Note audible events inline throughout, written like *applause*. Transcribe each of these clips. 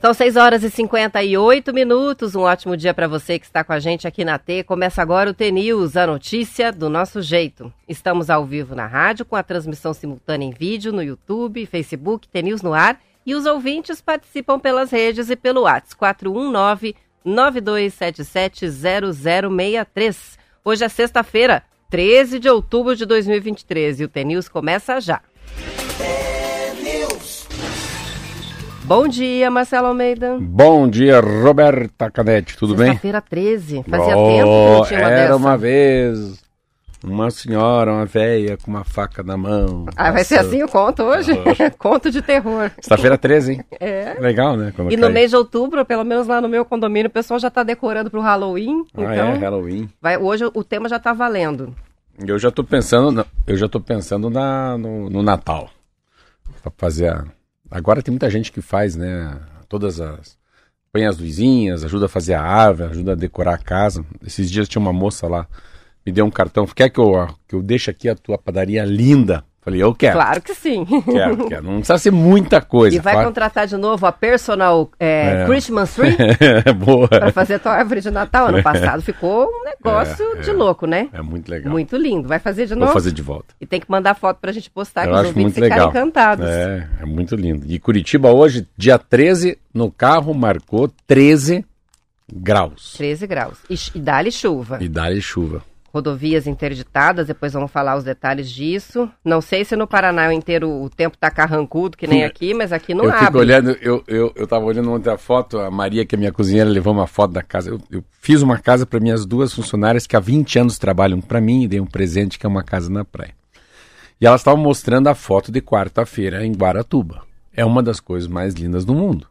São 6 horas e 58 minutos. Um ótimo dia para você que está com a gente aqui na T. Começa agora o T-News, a notícia do nosso jeito. Estamos ao vivo na rádio, com a transmissão simultânea em vídeo no YouTube, Facebook, T-News no ar. E os ouvintes participam pelas redes e pelo WhatsApp 419 9277 0063. Hoje é sexta-feira, 13 de outubro de 2023 e o T-News começa já. Bom dia, Marcelo Almeida. Bom dia, Roberta Canete, tudo bem? Sexta-feira 13, fazia oh, tempo que não tinha uma Era dessa. uma vez uma senhora, uma velha com uma faca na mão. Ah, vai ser assim o conto hoje? *laughs* conto de terror. Sexta-feira 13, hein? É. Legal, né? Quando E cai. no mês de outubro, pelo menos lá no meu condomínio, o pessoal já tá decorando pro Halloween. Ah, então, é, Halloween. vai, hoje o tema já tá valendo. Eu já tô pensando, eu já tô pensando na, no, no Natal. Pra fazer a... Agora tem muita gente que faz, né? Todas as... Põe as luzinhas, ajuda a fazer a árvore, ajuda a decorar a casa. Esses dias tinha uma moça lá, me deu um cartão. Quer que eu, que eu deixe aqui a tua padaria linda? Falei, eu quero. Claro que sim. Quero, *laughs* quero. Não precisa ser muita coisa. E vai claro. contratar de novo a personal é, É. Christmas *laughs* tree Boa. para fazer a tua árvore de Natal. Ano passado ficou um negócio É, de é. louco, né? É muito legal. Muito lindo. Vai fazer de Vou novo? fazer de volta. E tem que mandar foto pra gente postar, que eu os acho ouvintes ficarem encantados. É, é muito lindo. E Curitiba hoje, dia 13, no carro marcou 13 graus. 13 graus. E, e dá-lhe chuva. E dá-lhe chuva. Rodovias interditadas, depois vamos falar os detalhes disso. Não sei se no Paraná inteiro o tempo tá carrancudo, que nem aqui, mas aqui não eu abre. fico olhando, eu, eu, eu tava olhando ontem a foto, a Maria, que é minha cozinheira, levou uma foto da casa. Eu, eu fiz uma casa para minhas duas funcionárias que há 20 anos trabalham para mim e dei um presente que é uma casa na praia. E elas estavam mostrando a foto de quarta-feira em Guaratuba. É uma das coisas mais lindas do mundo.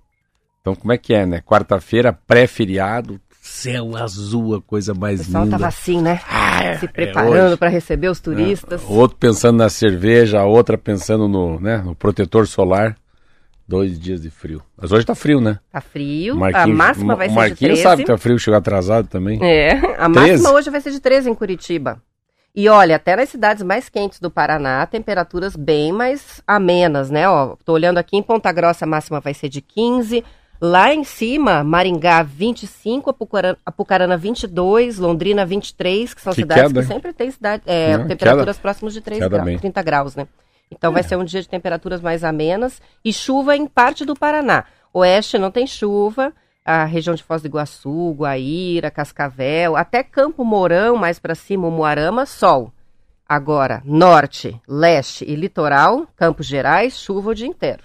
Então, como é que é, né? Quarta-feira, pré-feriado, céu azul, a coisa O mais pessoal linda. tava assim, né? Ah, Se é preparando hoje. para receber os turistas. O outro pensando na cerveja, a outra pensando no, né, no protetor solar. Dois dias de frio. Mas hoje tá frio, né? Tá frio, O a Marquinhos- máxima vai o ser de Marquinhos 13. sabe que tá frio, chegou atrasado também. É, a 13? máxima hoje vai ser de 13 em Curitiba. E olha, até nas cidades mais quentes do Paraná, temperaturas bem mais amenas, né? Ó, tô olhando aqui em Ponta Grossa, a máxima vai ser de 15. Lá em cima, Maringá 25, Apucarana, Apucarana 22, Londrina 23, que são Que cidades queda, que sempre tem cidade, é, Não, temperaturas próximas de 3 queda graus, bem. 30 graus, né? Então vai ser um dia de temperaturas mais amenas e chuva em parte do Paraná. Oeste não tem chuva, a região de Foz do Iguaçu, Guaíra, Cascavel, até Campo Mourão, mais para cima, o Moarama, sol. Agora, norte, leste e litoral, Campos Gerais, chuva o dia inteiro.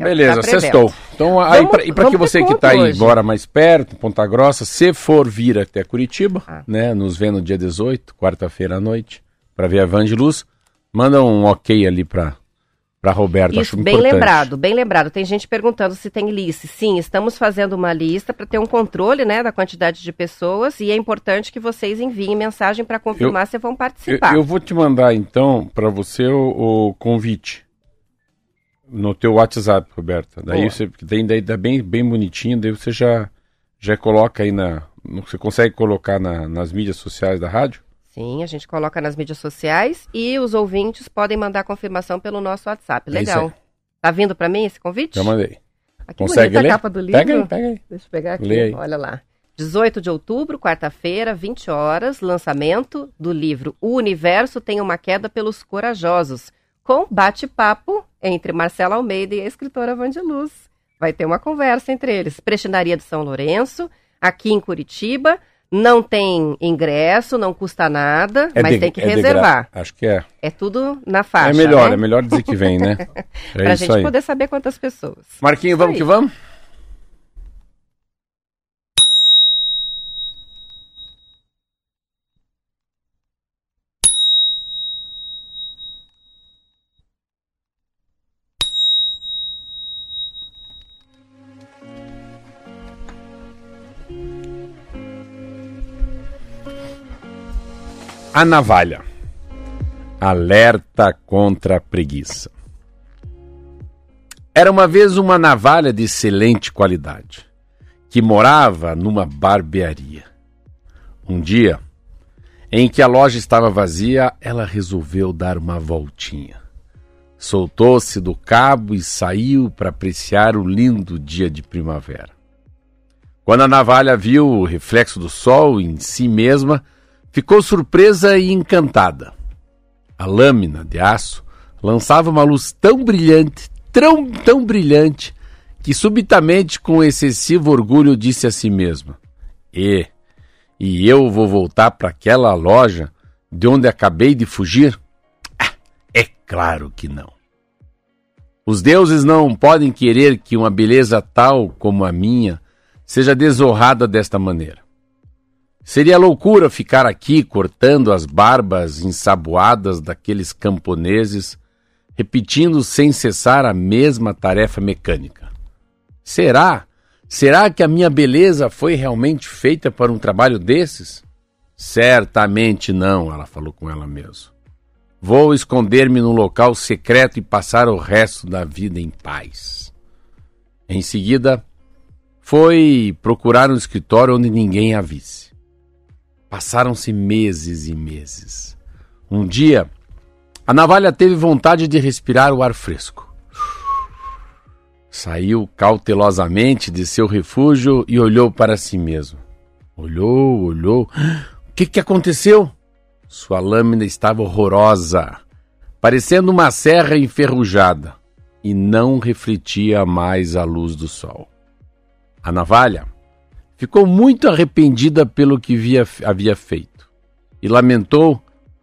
É Beleza, tá sextou. Então, aí Vamos- pra, e para que você que conto tá aí agora mais perto, Ponta Grossa, se for vir até Curitiba, Ah. né, nos vê no dia 18, quarta-feira à noite, para ver a Van de Luz, manda um ok ali pra, pra Roberto, Isso, acho bem importante. lembrado, bem lembrado. Tem gente perguntando se tem lista. Sim, estamos fazendo uma lista para ter um controle né, da quantidade de pessoas e é importante que vocês enviem mensagem para confirmar se vão Eu, participar. eu vou te mandar então para você o, o convite no teu WhatsApp, Roberta. Daí Boa. você porque daí, dá bem bem bonitinho, daí você já já coloca aí na você consegue colocar na- nas mídias sociais da rádio? Sim, a gente coloca nas mídias sociais e os ouvintes podem mandar confirmação pelo nosso WhatsApp. É Legal. aí. Tá vindo para mim esse convite? Já mandei. Ah, que Consegue ler? a capa do livro. Pega aí, pega aí. Deixa eu pegar aqui, Lê aí. olha lá. 18 de outubro, quarta-feira, 20 horas, lançamento do livro O Universo tem uma queda pelos corajosos, com bate-papo entre Marcela Almeida e a escritora Vandiluz. Vai ter uma conversa entre eles. Prestinaria de São Lourenço, aqui em Curitiba. Não tem ingresso, não custa nada, mas de- tem que é reservar. gra- Acho que é. É tudo na faixa. é melhor, né? é melhor dizer que vem, né? *laughs* É Pra gente aí. poder saber quantas pessoas. Marquinho, vamos que vamos? A navalha. Alerta contra a preguiça. Era uma vez uma navalha de excelente qualidade, que morava numa barbearia. Um dia, em que a loja estava vazia, ela resolveu dar uma voltinha. soltou-se do cabo e saiu para apreciar o lindo dia de primavera. Quando a navalha viu o reflexo do sol em si mesma, ficou surpresa e encantada. A lâmina de aço lançava uma luz tão brilhante, tão, tão brilhante, que subitamente, com excessivo orgulho, disse a si mesma: E, e eu vou voltar para aquela loja de onde acabei de fugir? É claro que não. Os deuses não podem querer que uma beleza tal como a minha seja desonrada desta maneira. Seria loucura ficar aqui cortando as barbas ensaboadas daqueles camponeses, repetindo sem cessar a mesma tarefa mecânica. Será? Será que a minha beleza foi realmente feita para um trabalho desses? Certamente não, ela falou com ela mesma. Vou esconder-me num local secreto e passar o resto da vida em paz. Em seguida, foi procurar um escritório onde ninguém a visse. Passaram-se meses e meses. Um dia, a navalha teve vontade de respirar o ar fresco. Saiu cautelosamente de seu refúgio e olhou para si mesmo. Olhou, olhou. O que, que aconteceu? Sua lâmina estava horrorosa, parecendo uma serra enferrujada, e não refletia mais a luz do sol. A navalha ficou muito arrependida pelo que via, havia feito e lamentou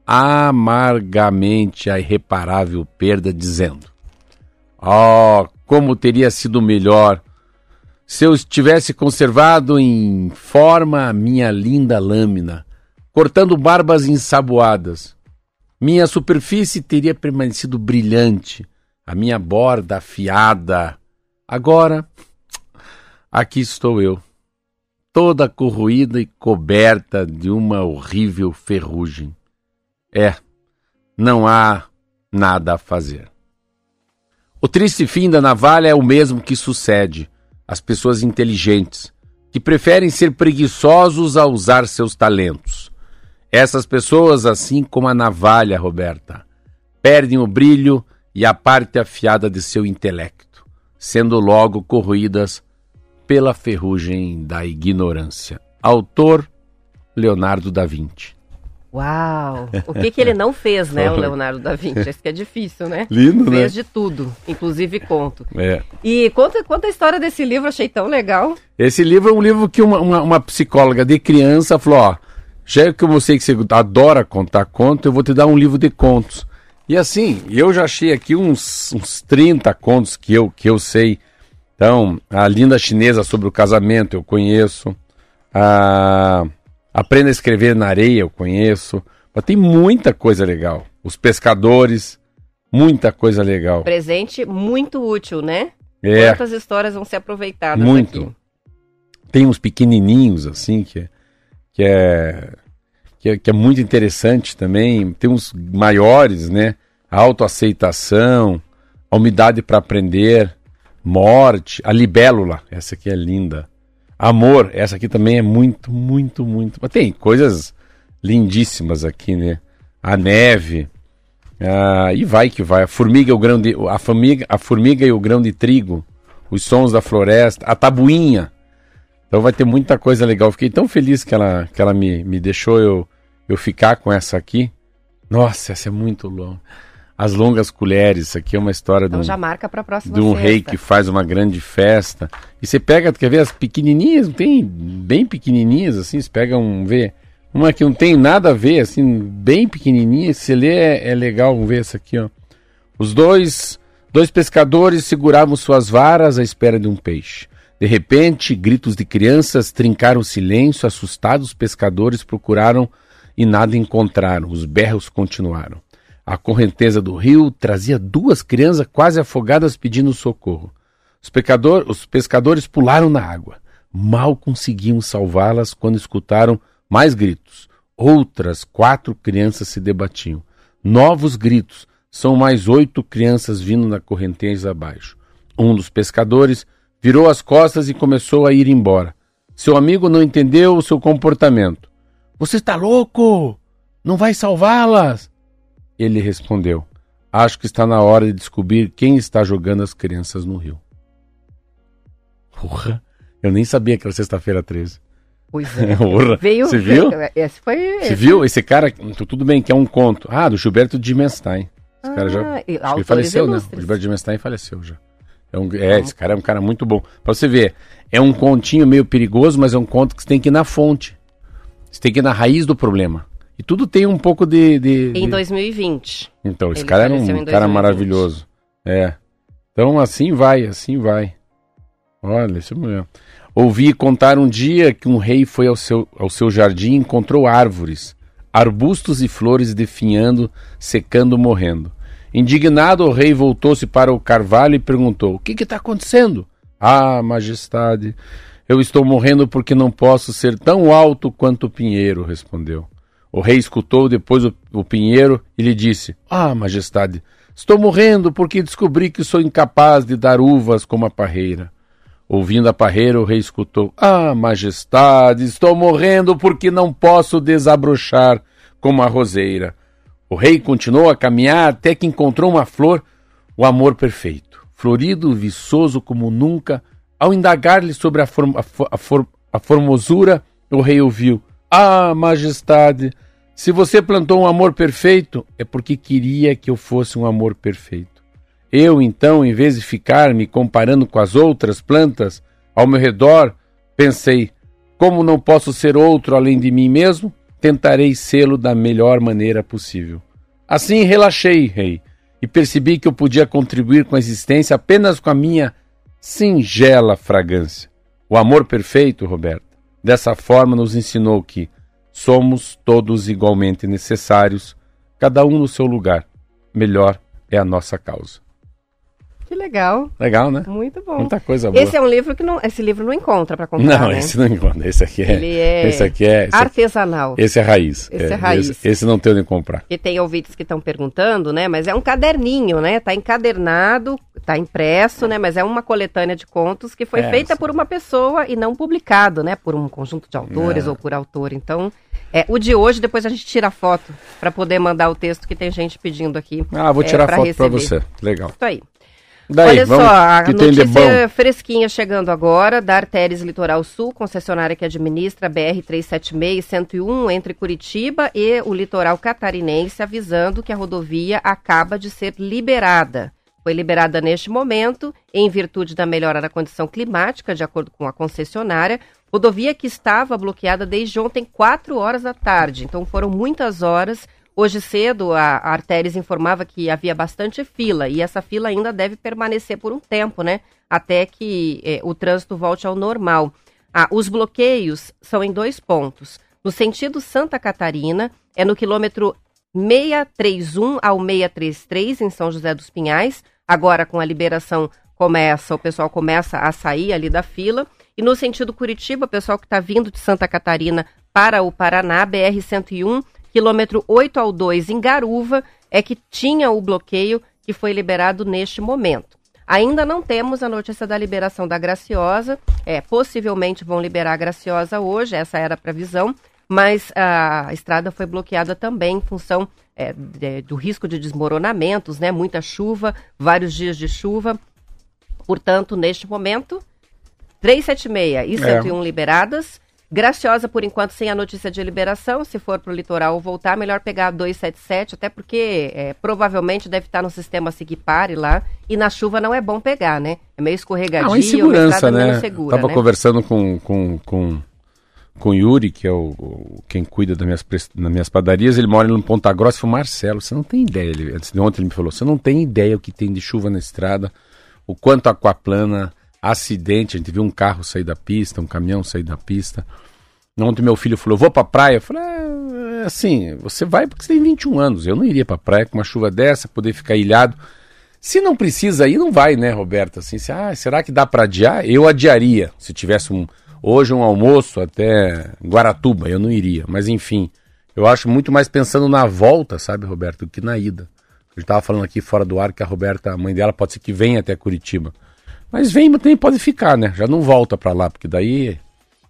amargamente a irreparável perda, dizendo: Oh, como teria sido melhor se eu tivesse conservado em forma a minha linda lâmina cortando barbas ensaboadas. Minha superfície teria permanecido brilhante, a minha borda afiada. Agora, aqui estou eu, toda corroída e coberta de uma horrível ferrugem. É, não há nada a fazer. O triste fim da navalha é o mesmo que sucede às pessoas inteligentes, que preferem ser preguiçosos a usar seus talentos. Essas pessoas, assim como a navalha, Roberta, perdem o brilho e a parte afiada de seu intelecto, sendo logo corroídas pela ferrugem da ignorância. Autor Leonardo da Vinci. Uau! O que, que *laughs* ele não fez, né, o Leonardo da Vinci? Isso que é difícil, né? Lindo, fez né? Fez de tudo, inclusive conto. É. E conta, conta a história desse livro, achei tão legal. Esse livro é um livro que uma, uma, uma psicóloga de criança falou, ó, já que eu sei que você adora contar contos, eu vou te dar um livro de contos. E assim, eu já achei aqui uns, uns 30 contos que eu, que eu sei. Então, a linda chinesa sobre o casamento eu conheço. A Aprenda a escrever na areia eu conheço. Mas tem muita coisa legal. Os pescadores, muita coisa legal. Presente muito útil, né? É. Quantas histórias vão ser aproveitadas muito. aqui? Tem uns pequenininhos assim que é que é, que é, que é muito interessante também. Tem uns maiores, né? A autoaceitação, a umidade para aprender, morte, a libélula, essa aqui é linda. Amor, essa aqui também é muito, muito, muito. Mas tem coisas lindíssimas aqui, né? A neve. Ah, e vai que vai. A formiga, o grão de, a formiga, a formiga e o grão de trigo. Os sons da floresta. A tabuinha. Então vai ter muita coisa legal. Fiquei tão feliz que ela, que ela me, me deixou eu, eu ficar com essa aqui. Nossa, essa é muito longa. As Longas Colheres, isso aqui é uma história então de um, já marca para próxima de um sexta. rei que faz uma grande festa. E você pega, quer ver as pequenininhas, tem bem pequenininhas assim, você pega um, vê, uma que não tem nada a ver, assim, bem pequenininha, se lê é, é legal, vamos ver essa aqui, ó. Os dois, dois pescadores seguravam suas varas à espera de um peixe. De repente, gritos de crianças trincaram o silêncio, assustados, os pescadores procuraram e nada encontraram. Os berros continuaram. A correnteza do rio trazia duas crianças quase afogadas pedindo socorro. Os, pecador, os pescadores pularam na água. Mal conseguiam salvá-las quando escutaram mais gritos. Outras quatro crianças se debatiam. Novos gritos. São mais oito crianças vindo na correnteza abaixo. Um dos pescadores virou as costas e começou a ir embora. Seu amigo não entendeu o seu comportamento. Você está louco? Não vai salvá-las? Ele respondeu: Acho que está na hora de descobrir quem está jogando as crianças no rio. Porra, eu nem sabia que era sexta-feira 13. Pois *laughs* é. Porra, Veio, Você viu? Esse foi. Você esse- viu? Esse cara, tudo bem que é um conto. Ah, do Gilberto Dimenstein. Esse cara já. Ah, ele faleceu, né? O ilustres. Gilberto Dimenstein faleceu já. É, um- é, esse cara é um cara muito bom. Pra você ver, é um continho meio perigoso, mas é um conto que você tem que ir na fonte. Você tem que ir na raiz do problema. E tudo tem um pouco de. de- Em de- 2020. Então, esse cara era um em cara 2020. maravilhoso. É. Então, assim vai, assim vai. Olha, isso mesmo. Ouvi contar um dia que um rei foi ao seu, ao seu jardim e encontrou árvores, arbustos e flores definhando, secando, morrendo. Indignado, o rei voltou-se para o carvalho e perguntou: O que está acontecendo? Ah, majestade, eu estou morrendo porque não posso ser tão alto quanto o pinheiro, respondeu. O rei escutou depois o, o pinheiro e lhe disse: Ah, majestade, estou morrendo porque descobri que sou incapaz de dar uvas como a parreira. Ouvindo a parreira, o rei escutou: Ah, majestade, estou morrendo porque não posso desabrochar como a roseira. O rei continuou a caminhar até que encontrou uma flor, o amor perfeito, florido, viçoso como nunca. Ao indagar-lhe sobre a, form- a fo- a for- a formosura, o rei ouviu: Ah, majestade, se você plantou um amor perfeito, é porque queria que eu fosse um amor perfeito. Eu, então, em vez de ficar me comparando com as outras plantas ao meu redor, pensei: como não posso ser outro além de mim mesmo, tentarei sê-lo da melhor maneira possível. Assim relaxei, rei, e percebi que eu podia contribuir com a existência apenas com a minha singela fragrância. O amor perfeito, Roberto, dessa forma nos ensinou que somos todos igualmente necessários, cada um no seu lugar. Melhor é a nossa causa. Que legal. Legal, né? Muito bom. Muita coisa boa. Esse é um livro que não. Esse livro não encontra para comprar. Não, né? esse não encontra. Esse aqui é. Ele é Esse aqui é. Esse, aqui- artesanal. esse é raiz. Esse é raiz. Esse, esse não tem onde comprar. E tem ouvintes que estão perguntando, né? Mas é um caderninho, né? Tá encadernado, tá impresso, né? Mas é uma coletânea de contos que foi É, feita sim. por uma pessoa e não publicado, né? Por um conjunto de autores É. ou por autor. Então, é, o de hoje, depois a gente tira a foto para poder mandar o texto que tem gente pedindo aqui. Ah, vou é, tirar pra foto pra receber. você. Legal. Isso aí. Daí, Olha vamos, só, a notícia fresquinha chegando agora da Artéries Litoral Sul, concessionária que administra a BR-376 e 101 entre Curitiba e o litoral catarinense, avisando que a rodovia acaba de ser liberada. Foi liberada neste momento, em virtude da melhora da condição climática, de acordo com a concessionária. Rodovia que estava bloqueada desde ontem, 4 horas da tarde. Então foram muitas horas. Hoje cedo, a, a informava que havia bastante fila e essa fila ainda deve permanecer por um tempo, né? Até que eh, o trânsito volte ao normal. Ah, os bloqueios são em dois pontos. No sentido Santa Catarina, é no quilômetro 631 ao 633, em São José dos Pinhais. Agora, com a liberação, começa, o pessoal começa a sair ali da fila. E no sentido Curitiba, o pessoal que está vindo de Santa Catarina para o Paraná, BR-101, quilômetro 8 ao 2 em Garuva, é que tinha o bloqueio que foi liberado neste momento. Ainda não temos a notícia da liberação da Graciosa, é, possivelmente vão liberar a Graciosa hoje, essa era a previsão, mas a estrada foi bloqueada também em função é, de- do risco de desmoronamentos, né? Muita chuva, vários dias de chuva. Portanto, neste momento, 376 e 101 liberadas. Graciosa, por enquanto, sem a notícia de liberação. Se for para o litoral ou voltar, melhor pegar a 277, até porque é, provavelmente deve estar no sistema Sigpare lá. E na chuva não é bom pegar, né? É meio escorregadio, Ah, uma insegurança, né? segura, Tava né? conversando com, com, com, com o Yuri, que é o, o- quem cuida das minhas, das minhas padarias. Ele mora em Ponta Grossa. Foi Marcelo, você não tem ideia. Ele, antes de ontem ele me falou: você não tem ideia o que tem de chuva na estrada, o quanto aquaplana, acidente. A gente viu um carro sair da pista, um caminhão sair da pista. Ontem meu filho falou, vou pra praia. Eu falei, "É, assim, você vai porque você tem 21 anos. Eu não iria pra praia com uma chuva dessa, poder ficar ilhado. Se não precisa ir, não vai, né, Roberto? Assim, se, ah, será que dá pra adiar? Eu adiaria. Se tivesse um, hoje um almoço até Guaratuba, eu não iria. Mas enfim, eu acho muito mais pensando na volta, sabe, Roberto, do que na ida. Eu estava falando aqui fora do ar que a Roberta, a mãe dela, pode ser que venha até Curitiba. Mas vem, mas também pode ficar, né? Já não volta pra lá, porque daí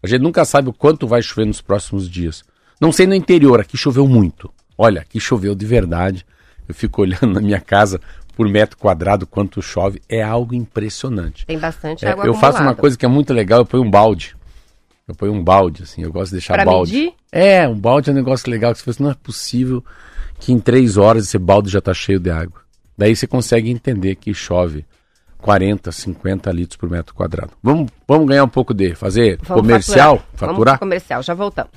a gente nunca sabe o quanto vai chover nos próximos dias. Não sei no interior, aqui choveu muito. Olha, aqui choveu de verdade. Eu fico *laughs* olhando na minha casa por metro quadrado quanto chove, é algo impressionante. Tem bastante É, água eu acumulada. faço uma coisa que é muito legal, eu ponho um balde. Eu ponho um balde, assim, eu gosto de deixar Pra balde. medir? É, um balde é um negócio legal, que você não é possível que em três horas esse balde já está cheio de água. Daí você consegue entender que chove 40, 50 litros por metro quadrado. Vamos, vamos ganhar um pouco de fazer Vamos comercial, faturar. faturar? Comercial, já voltamos.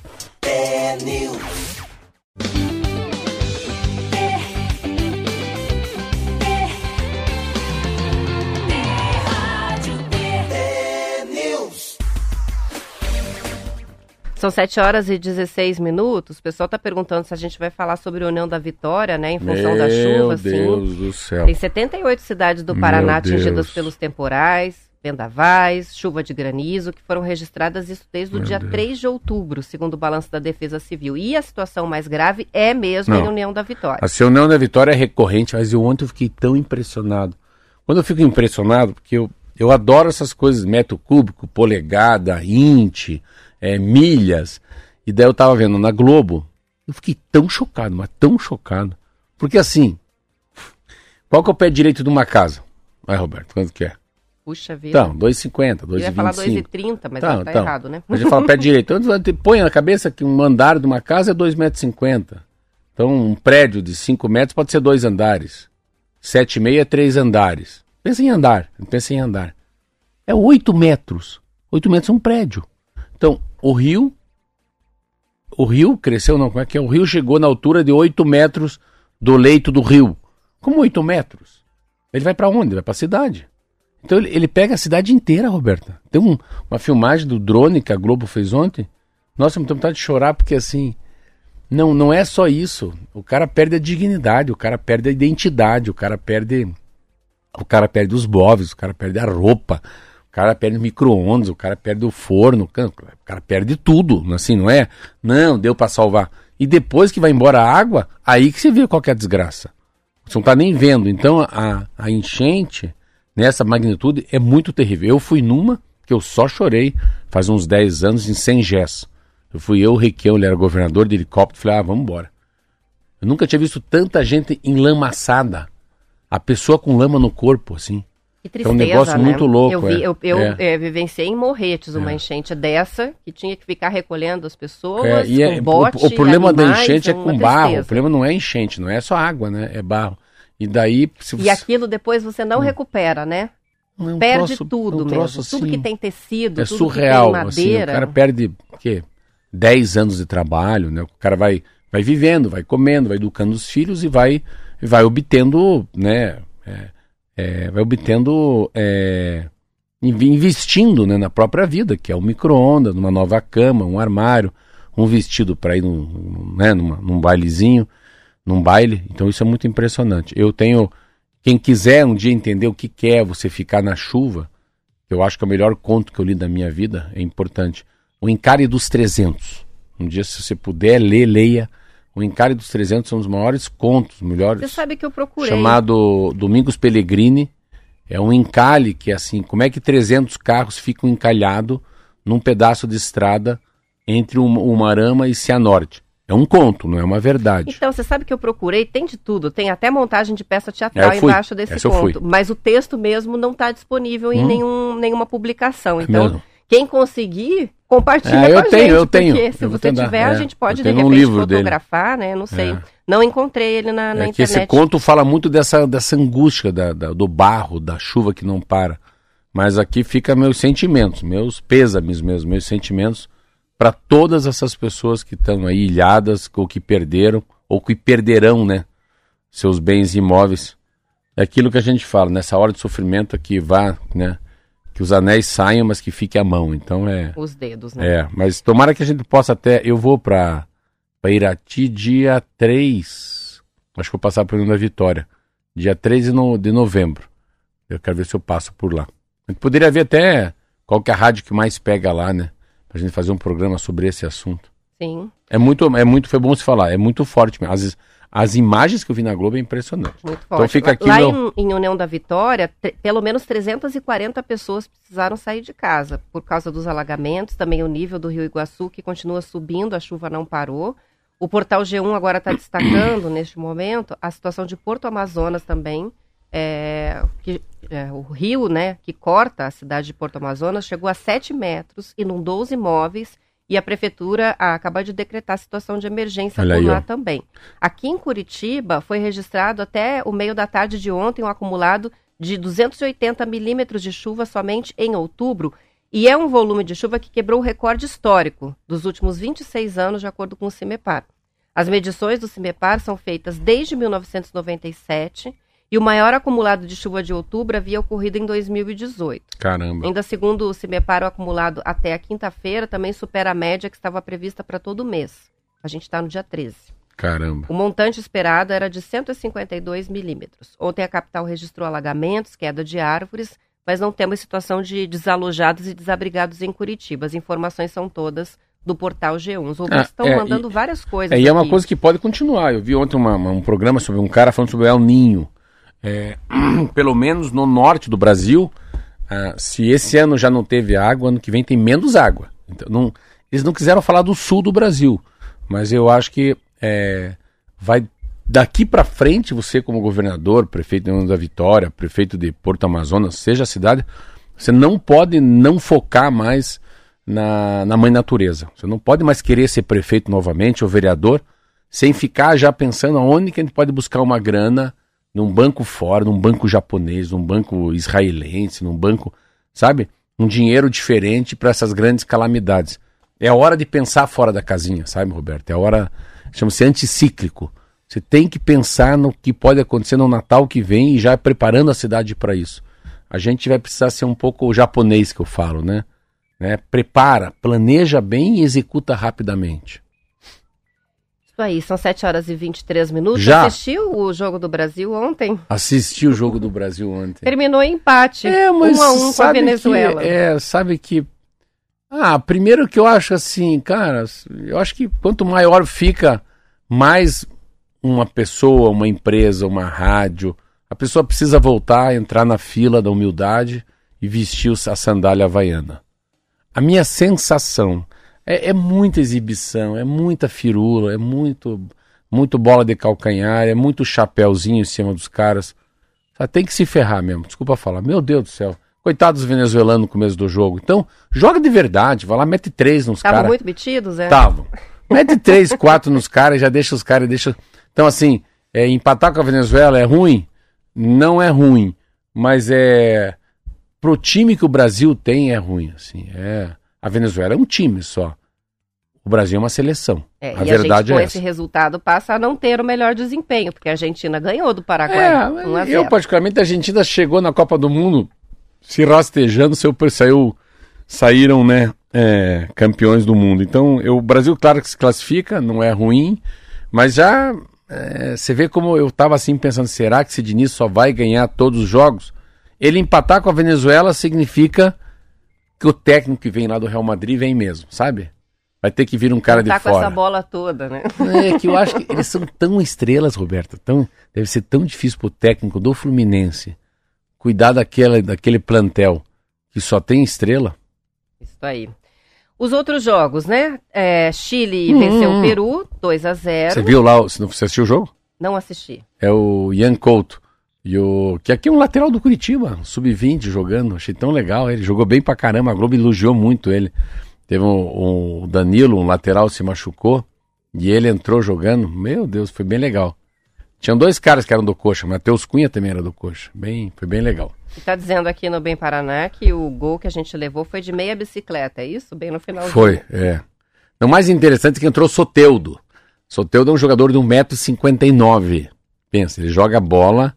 São 7 horas e 16 minutos. O pessoal está perguntando se a gente vai falar sobre a União da Vitória, né? Em função da chuva, Meu sim. Deus do céu. Tem 78 cidades do Paraná Meu Deus. atingidas pelos temporais, vendavais, chuva de granizo, que foram registradas isso desde o Meu dia Deus. 3 de outubro, segundo o balanço da Defesa Civil. E a situação mais grave é mesmo Não. em União da Vitória. A União da Vitória é recorrente, mas eu ontem eu fiquei tão impressionado. Quando eu fico impressionado, porque eu, eu adoro essas coisas, metro cúbico, polegada, int, é, milhas. E daí eu tava vendo na Globo, eu fiquei tão chocado, mas tão chocado. Porque assim, qual que é o pé direito de uma casa? Vai, Roberto, quanto que é? Puxa vida. Então, 2,50, Eu ia falar 2,25. 2,30, mas não, tá então. errado, né? A gente fala pé direito. Então, põe na cabeça que um andar de uma casa é 2,50 metros. Então, um prédio de 5 metros pode ser dois andares. 7,5 é três andares. Pensa em andar. Pensa em andar. É 8 metros. 8 metros é um prédio. Então, o rio. O rio cresceu, não, como é que é? O rio chegou na altura de 8 metros do leito do rio. Como 8 metros? Ele vai para onde? Ele vai para a cidade. Então ele, ele pega a cidade inteira, Roberta. Tem um- uma filmagem do drone que a Globo fez ontem. Nossa, eu tenho vontade de chorar porque assim. Não, não é só isso. O cara perde a dignidade, o cara perde a identidade, o cara perde. O cara perde os móveis, o cara perde a roupa, o cara perde o micro-ondas, o cara perde o forno, o cara- perde tudo. Assim, não é? Não, deu pra salvar. E depois que vai embora a água, aí que você vê qual que é desgraça. Você não tá nem vendo. Então a, a enchente nessa magnitude é muito terrível. Eu fui numa que eu só chorei faz uns 10 anos em Sengés. Eu fui eu, o Requião, ele era governador de helicóptero, falei, ah, vamos embora. Eu nunca tinha visto tanta gente enlamaçada. A pessoa com lama no corpo, assim. Que tristeza, um negócio né? muito louco, Eu, vi, é. eu, eu É. eh, vivenciei em Morretes uma É. enchente dessa, que tinha que ficar recolhendo as pessoas É, e é- com bote, o, o problema da animais, enchente é com barro. tristeza. O problema não é enchente, não é só água, né? É barro. E daí, se E aquilo depois você não recupera, né? Hum. É um Perde troço- tudo mesmo. troço Tudo que assim, tem tecido, é tudo surreal, que tem assim, madeira. o cara perde o quê? 10 anos de trabalho, né? O cara vai, vai vivendo, vai comendo, vai educando os filhos e vai, vai obtendo, né? é, é, vai obtendo, é, inv- investindo né, na própria vida, que é um micro-ondas, numa nova cama, um armário, um vestido para ir num, né, numa- num bailezinho, num baile. Então isso é muito impressionante. Eu tenho, quem quiser um dia entender o que que é você ficar na chuva, eu acho que é o melhor conto que eu li da minha vida, é importante. O Encare dos 300. Um dia, se você puder ler, leia. O Encare dos 300 são os maiores contos, melhores. Você sabe que eu procurei. chamado Domingos Pellegrini. É um encalhe que é assim, como é que 300 carros ficam encalhados num pedaço de estrada entre um- Umarama e Cianorte. É um conto, não é uma verdade. Então, você sabe que eu procurei, tem de tudo, tem até montagem de peça teatral É, embaixo desse Essa conto. Mas o texto mesmo não está disponível em Hum. nenhum, nenhuma publicação. É Então, mesmo? quem conseguir, compartilha É, com eu a tenho, gente. eu tenho. Porque se Eu você tentar, tiver, é. a gente pode, de tenho um repente, livro dele. fotografar, né? Não sei. É. Não encontrei ele na, na É que esse internet. conto fala muito dessa, dessa angústia da, da- do barro, da chuva que não para. Mas aqui fica meus sentimentos, meus pêsames mesmo, meus sentimentos para todas essas pessoas que estão aí ilhadas, ou que perderam, ou que perderão, né? Seus bens imóveis. É aquilo que a gente fala, nessa hora de sofrimento que vá, né? Que os anéis saiam, mas que fique a mão. Então é. Os dedos, né? É, mas tomara que a gente possa até. Eu vou para Irati dia 3. Acho que vou passar por da Vitória. Dia 3 de, no- de novembro. Eu quero ver se eu passo por lá. A gente poderia ver até qual que é a rádio que mais pega lá, né? Pra gente fazer um programa sobre esse assunto. Sim, É muito, é muito, foi bom se falar, é muito forte mesmo. As, as imagens que eu vi na Globo é impressionante. muito forte. Então fica aqui Lá meu- em, em União da Vitória, pelo menos 340 pessoas precisaram sair de casa por causa dos alagamentos, também o nível do Rio Iguaçu que continua subindo, a chuva não parou. O portal G1 agora está destacando, *clears throat* neste momento, a situação de Porto Amazonas também. É, que, é, o rio, né, que corta a cidade de Porto Amazonas, chegou a 7 metros, inundou os imóveis e a prefeitura acabou de decretar a situação de emergência Olha por lá também. Aqui em Curitiba foi registrado até o meio da tarde de ontem um acumulado de 280 milímetros de chuva somente em outubro, e é um volume de chuva que quebrou o recorde histórico dos últimos 26 anos, de acordo com o CIMEPAR. As medições do CIMEPAR são feitas desde 1997 e o maior acumulado de chuva de outubro havia ocorrido em 2018. Caramba. Ainda segundo o CIMEPAR, o acumulado até a quinta-feira também supera a média que estava prevista para todo o mês. A gente está no dia 13. Caramba. O montante esperado era de 152 milímetros. Ontem a capital registrou alagamentos, queda de árvores, mas não temos situação de desalojados e desabrigados em Curitiba. As informações são todas do portal G1. Os ouvintes estão é, mandando e, várias coisas. É, e é uma coisa que pode continuar. Eu vi ontem uma, uma, um programa sobre um cara falando sobre o El Ninho. É, *clears throat* pelo menos no norte do Brasil, ah, se esse ano já não teve água, ano que vem tem menos água. Então, não, eles não quiseram falar do sul do Brasil, mas eu acho que é, vai daqui para frente, você como governador, prefeito da Vitória, prefeito de Porto Amazonas, seja a cidade, você não pode não focar mais na, na mãe natureza. Você não pode mais querer ser prefeito novamente ou vereador sem ficar já pensando aonde que a gente pode buscar uma grana num banco fora, num banco japonês, num banco israelense, num banco, sabe? Um dinheiro diferente para essas grandes calamidades. É a hora de pensar fora da casinha, sabe, Roberto? É a hora chama-se anticíclico. Você tem que pensar no que pode acontecer no Natal que vem e já preparando a cidade para isso. A gente vai precisar ser um pouco o japonês que eu falo, né? né? Prepara, planeja bem e executa rapidamente. Isso aí, são 7 horas e 23 minutos. Já. Assistiu o Jogo do Brasil ontem? Assisti o Jogo do Brasil ontem. Terminou em empate, é, mas um a um com a Venezuela. Que, é, sabe que ah, primeiro que eu acho assim, cara, eu acho que quanto maior fica, mais uma pessoa, uma empresa, uma rádio, a pessoa precisa voltar, entrar na fila da humildade e vestir a sandália havaiana. A minha sensação é, é muita exibição, é muita firula, é muito, muito bola de calcanhar, é muito chapéuzinho em cima dos caras. Tem que se ferrar mesmo, desculpa falar. Meu Deus do céu. Coitados venezuelanos no começo do jogo. Então, joga de verdade, vai lá, mete três nos caras. Estavam muito metidos, é? Estavam. Mete três, *laughs* quatro nos caras, já deixa os caras, deixa. Então, assim, é, empatar com a Venezuela é ruim? Não é ruim, mas é. Pro time que o Brasil tem é ruim, assim. É. A Venezuela é um time só. O Brasil é uma seleção. É, a e verdade a gente, é esse resultado passa a não ter o melhor desempenho, porque a Argentina ganhou do Paraguai. É, eu, particularmente, a Argentina chegou na Copa do Mundo se rastejando, seu, saiu, saíram né, é, campeões do mundo. Então, eu, o Brasil, claro que se classifica, não é ruim, mas já é, você vê como eu estava assim pensando: será que esse Diniz só vai ganhar todos os jogos? Ele empatar com a Venezuela significa que o técnico que vem lá do Real Madrid vem mesmo, sabe? Vai ter que vir um cara tá de fora. com essa bola toda, né? É que eu acho que eles são tão estrelas, Roberto. Tão, deve ser tão difícil pro técnico do Fluminense cuidar daquele, daquele plantel que só tem estrela. Isso aí. Os outros jogos, né? É, Chile hum. venceu o Peru, 2 a 0 Você viu lá, você assistiu o jogo? Não assisti. É o Ian Couto. E o, que aqui é um lateral do Curitiba, sub-20 jogando, achei tão legal, ele jogou bem pra caramba, a Globo elogiou muito ele. Teve um, um Danilo, um lateral, se machucou, e ele entrou jogando, meu Deus, foi bem legal. Tinham dois caras que eram do Coxa, Matheus Cunha também era do Coxa. Bem, foi bem legal. Está dizendo aqui no Bem Paraná que o gol que a gente levou foi de meia bicicleta, é isso? Bem no final Foi, é. O mais interessante é que entrou Soteudo. Soteudo é um jogador de 1,59m. Pensa, ele joga bola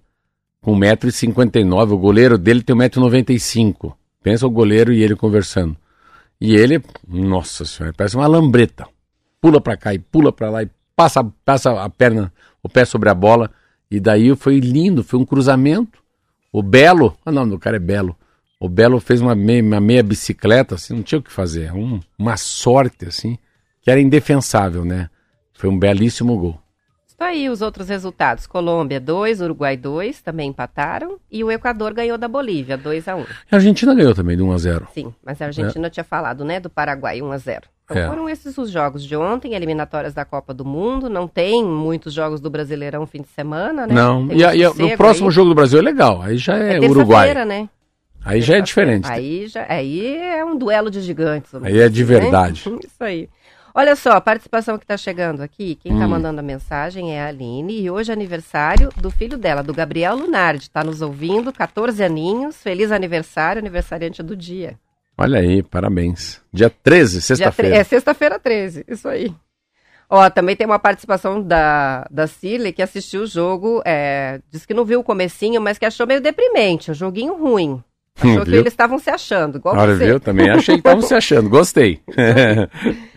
com 1,59m. O goleiro dele tem 1,95m. Pensa o goleiro e ele conversando. E ele, nossa senhora, parece uma lambreta. Pula para cá e pula para lá e passa, passa a perna o pé sobre a bola. E daí foi lindo, foi um cruzamento. O Belo, ah não, o cara é Belo. O Belo fez uma meia, uma meia bicicleta, assim, não tinha o que fazer. Um, uma sorte, assim, que era indefensável, né? Foi um belíssimo gol. Está aí os outros resultados. Colômbia 2, Uruguai 2, também empataram. E o Equador ganhou da Bolívia, 2 a 1 um. A Argentina ganhou também de 1 a 0 Sim, mas a Argentina é. tinha falado, né, do Paraguai, 1 a 0 Então é. foram esses os jogos de ontem, eliminatórias da Copa do Mundo. Não tem muitos jogos do Brasileirão fim de semana, né? Não, tem e, um e o próximo aí. jogo do Brasil é legal. Aí já é, é Uruguai. né? Aí já é diferente. Aí, já, aí é um duelo de gigantes. Aí é de assim, né? verdade. Né? *laughs* Isso aí. Olha só, a participação que está chegando aqui, quem está hum. mandando a mensagem é a Aline, e hoje é aniversário do filho dela, do Gabriel Lunardi. Está nos ouvindo, 14 aninhos, feliz aniversário, aniversariante do dia. Olha aí, parabéns. Dia 13, sexta-feira. É sexta-feira 13, isso aí. Ó, também tem uma participação da, da Cirle que assistiu o jogo, é, disse que não viu o comecinho, mas que achou meio deprimente, um joguinho ruim. Achou hum, que eles estavam se achando, igual Olha, você. viu? Também achei que estavam se achando, gostei. *laughs*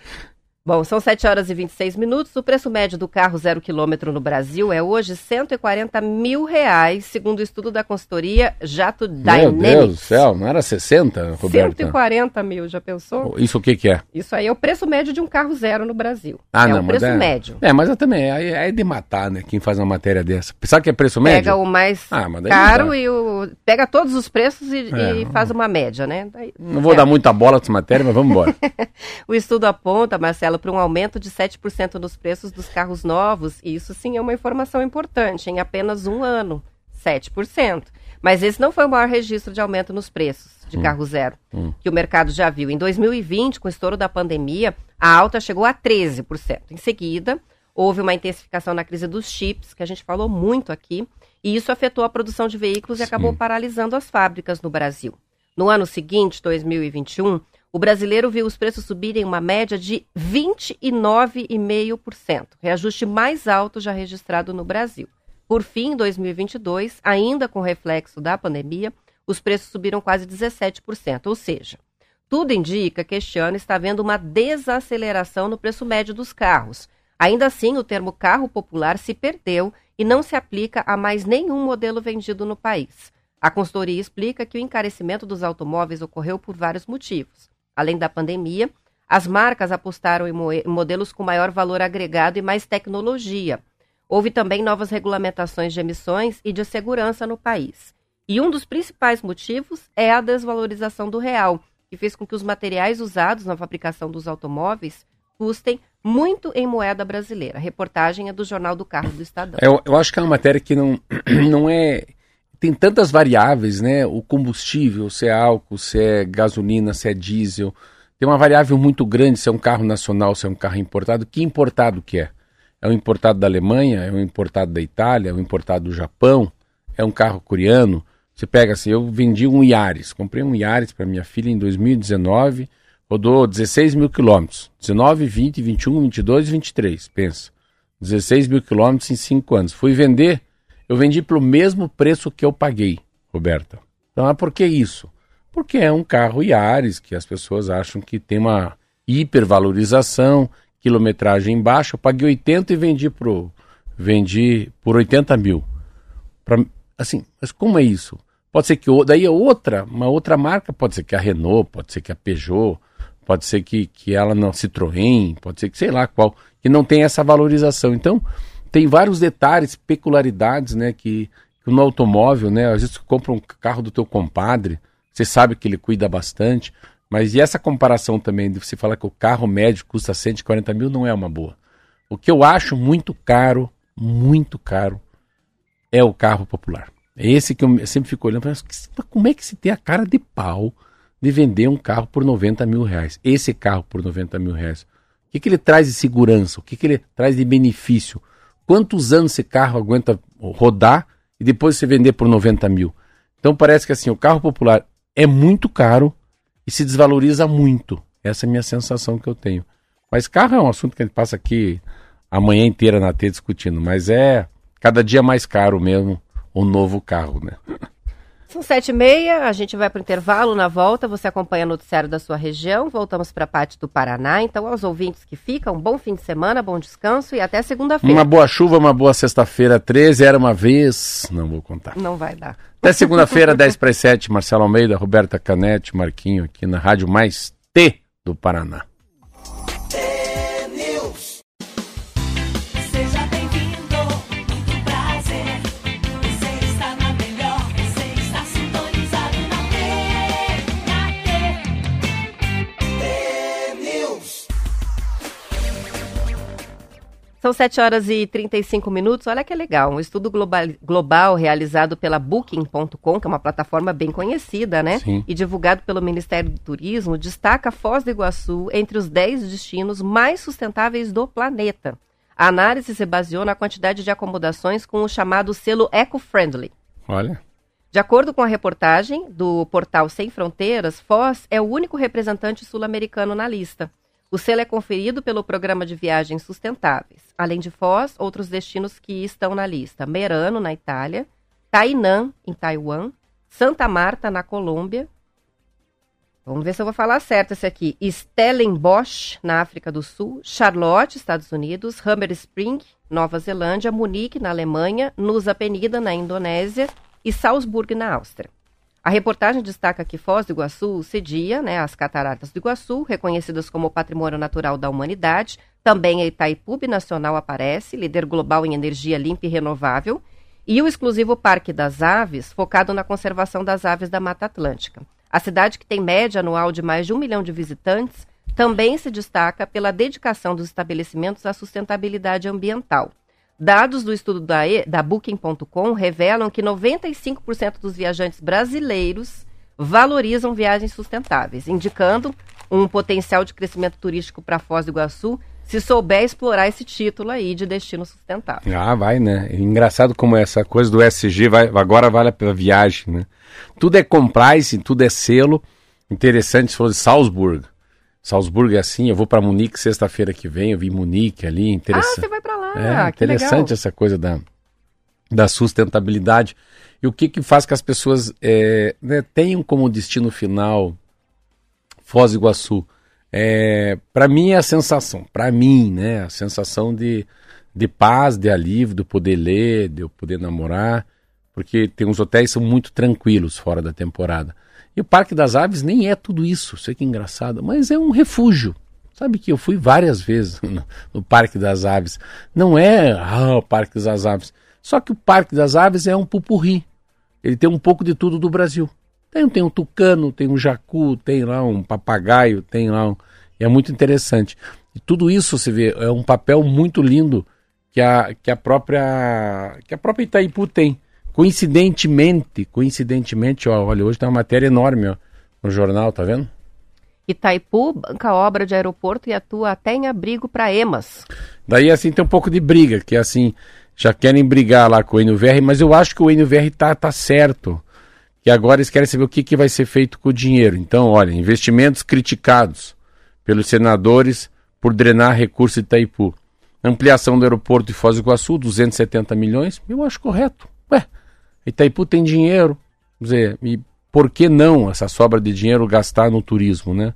Bom, são 7 horas e 26 minutos. O preço médio do carro zero quilômetro no Brasil é hoje 140 mil reais, segundo o estudo da consultoria Jato Dynamics. Meu Deus do céu, não era 60, Roberto? 140 mil, já pensou? Isso o que que é? Isso aí é o preço médio de um carro zero no Brasil. Ah, é não, o preço é, médio. É, mas eu também, é, é de matar, né, quem faz uma matéria dessa. Sabe que é preço médio? Pega o mais ah, caro e o... Pega todos os preços e, é, e faz uma média, né? Daí, não vou dar muita bola essa matéria, mas vamos embora. *laughs* o estudo aponta, Marcelo, para um aumento de 7% nos preços dos carros novos, e isso sim é uma informação importante, em apenas um ano, 7%. Mas esse não foi o maior registro de aumento nos preços de hum. carro zero hum. que o mercado já viu. Em 2020, com o estouro da pandemia, a alta chegou a 13%. Em seguida, houve uma intensificação na crise dos chips, que a gente falou muito aqui, e isso afetou a produção de veículos Sim. e acabou paralisando as fábricas no Brasil. No ano seguinte, 2021, o brasileiro viu os preços subirem uma média de 29,5%, reajuste mais alto já registrado no Brasil. Por fim, em 2022, ainda com reflexo da pandemia, os preços subiram quase 17%, ou seja, tudo indica que este ano está havendo uma desaceleração no preço médio dos carros. Ainda assim, o termo carro popular se perdeu e não se aplica a mais nenhum modelo vendido no país. A consultoria explica que o encarecimento dos automóveis ocorreu por vários motivos. Além da pandemia, as marcas apostaram em modelos com maior valor agregado e mais tecnologia. Houve também novas regulamentações de emissões e de segurança no país. E um dos principais motivos é a desvalorização do real, que fez com que os materiais usados na fabricação dos automóveis custem muito em moeda brasileira. A reportagem é do Jornal do Carro do Estadão. Eu, eu acho que é uma matéria que não, *clears throat* não é tem tantas variáveis, né? O combustível, se é álcool, se é gasolina, se é diesel. Tem uma variável muito grande se é um carro nacional, se é um carro importado. Que importado que é? É um importado da Alemanha, é um importado da Itália, é um importado do Japão, é um carro coreano. Você pega assim, eu vendi um Yaris, comprei um Yaris para minha filha em 2019, rodou 16 mil quilômetros. 19, 20, 21, 22 e 23, pensa. 16 mil quilômetros em 5 anos. Fui vender eu vendi pelo mesmo preço que eu paguei, Roberta. Então, por que isso? Porque é um carro Yaris que as pessoas acham que tem uma hipervalorização, quilometragem baixa. Eu paguei 80 e vendi, pro, vendi por 80 mil. Pra, assim, mas como é isso? Pode ser que daí é outra, uma outra marca, pode ser que a Renault, pode ser que a Peugeot, pode ser que, que ela não Citroën, pode ser que sei lá qual, que não tem essa valorização. Então, tem vários detalhes, peculiaridades, né, que, que no automóvel, né, às vezes você compra um carro do teu compadre, você sabe que ele cuida bastante, mas e essa comparação também de você falar que o carro médio custa 140 mil não é uma boa. O que eu acho muito caro, muito caro, é o carro popular. É esse que eu sempre fico olhando, mas como é que se tem a cara de pau de vender um carro por 90 mil reais? Esse carro por 90 mil reais. O que, que ele traz de segurança? O que, que ele traz de benefício? Quantos anos esse carro aguenta rodar e depois você vender por 90 mil? Então parece que assim, o carro popular é muito caro e se desvaloriza muito. Essa é a minha sensação que eu tenho. Mas carro é um assunto que a gente passa aqui a manhã inteira na T discutindo, mas é cada dia mais caro mesmo o novo carro, né? São sete e meia, a gente vai para o intervalo. Na volta, você acompanha o noticiário da sua região. Voltamos para a parte do Paraná. Então, aos ouvintes que ficam, bom fim de semana, bom descanso e até segunda-feira. Uma boa chuva, uma boa sexta-feira. 13 era uma vez. Não vou contar. Não vai dar. Até *laughs* segunda-feira, 10 para as 7. Marcelo Almeida, Roberta Canete, Marquinho aqui na Rádio Mais T do Paraná. São 7 horas e 35 minutos. Olha que legal. Um estudo global, global realizado pela Booking.com, que é uma plataforma bem conhecida, né? Sim. E divulgado pelo Ministério do Turismo, destaca Foz do Iguaçu entre os 10 destinos mais sustentáveis do planeta. A análise se baseou na quantidade de acomodações com o chamado selo Eco-Friendly. Olha. De acordo com a reportagem do portal Sem Fronteiras, Foz é o único representante sul-americano na lista. O selo é conferido pelo Programa de Viagens Sustentáveis. Além de Foz, outros destinos que estão na lista: Merano, na Itália, Tainan, em Taiwan, Santa Marta, na Colômbia. Vamos ver se eu vou falar certo esse aqui. Stellenbosch, na África do Sul, Charlotte, Estados Unidos, Hammer Spring, Nova Zelândia, Munique, na Alemanha, Nusa Penida, na Indonésia e Salzburg, na Áustria. A reportagem destaca que Foz do Iguaçu cedia né, as cataratas do Iguaçu, reconhecidas como Patrimônio Natural da Humanidade. Também a Itaipu Nacional aparece, líder global em energia limpa e renovável. E o exclusivo Parque das Aves, focado na conservação das aves da Mata Atlântica. A cidade, que tem média anual de mais de um milhão de visitantes, também se destaca pela dedicação dos estabelecimentos à sustentabilidade ambiental. Dados do estudo da, da Booking.com revelam que 95% dos viajantes brasileiros valorizam viagens sustentáveis, indicando um potencial de crescimento turístico para Foz do Iguaçu se souber explorar esse título aí de destino sustentável. Ah, vai, né? Engraçado como essa coisa do SG vai, agora vale a viagem, né? Tudo é compliance, tudo é selo. Interessante, você falou de Salzburg. Salzburgo é assim, eu vou para Munique sexta-feira que vem, eu vi Munique ali, interessante. Ah, você vai para lá, é, interessante essa coisa da, da sustentabilidade. E o que que faz que as pessoas é, né, tenham como destino final Foz do Iguaçu? É, para mim é a sensação, para mim, né, a sensação de, de paz, de alívio, de poder ler, de eu poder namorar, porque tem uns hotéis que são muito tranquilos fora da temporada. E o Parque das Aves nem é tudo isso, sei que é engraçado, mas é um refúgio. Sabe que eu fui várias vezes *laughs* no, no Parque das Aves. Não é ah, o Parque das Aves. Só que o Parque das Aves é um pupurri. Ele tem um pouco de tudo do Brasil. Tem, tem um tucano, tem um jacu, tem lá um papagaio, tem lá um... É muito interessante. E tudo isso, você vê, é um papel muito lindo que a, que a própria que a própria Itaipu tem. Coincidentemente, coincidentemente, ó, olha, hoje tem uma matéria enorme ó, no jornal, tá vendo? Itaipu banca obra de aeroporto e atua até em abrigo para EMAS. Daí, assim, tem um pouco de briga, que assim, já querem brigar lá com o NVR, mas eu acho que o NVR tá, tá certo. E agora eles querem saber o que, que vai ser feito com o dinheiro. Então, olha, investimentos criticados pelos senadores por drenar recursos de Itaipu. Ampliação do aeroporto de Foz do Iguaçu, 270 milhões, eu acho correto. Ué, Itaipu tem dinheiro, dizer, e por que não essa sobra de dinheiro gastar no turismo, né?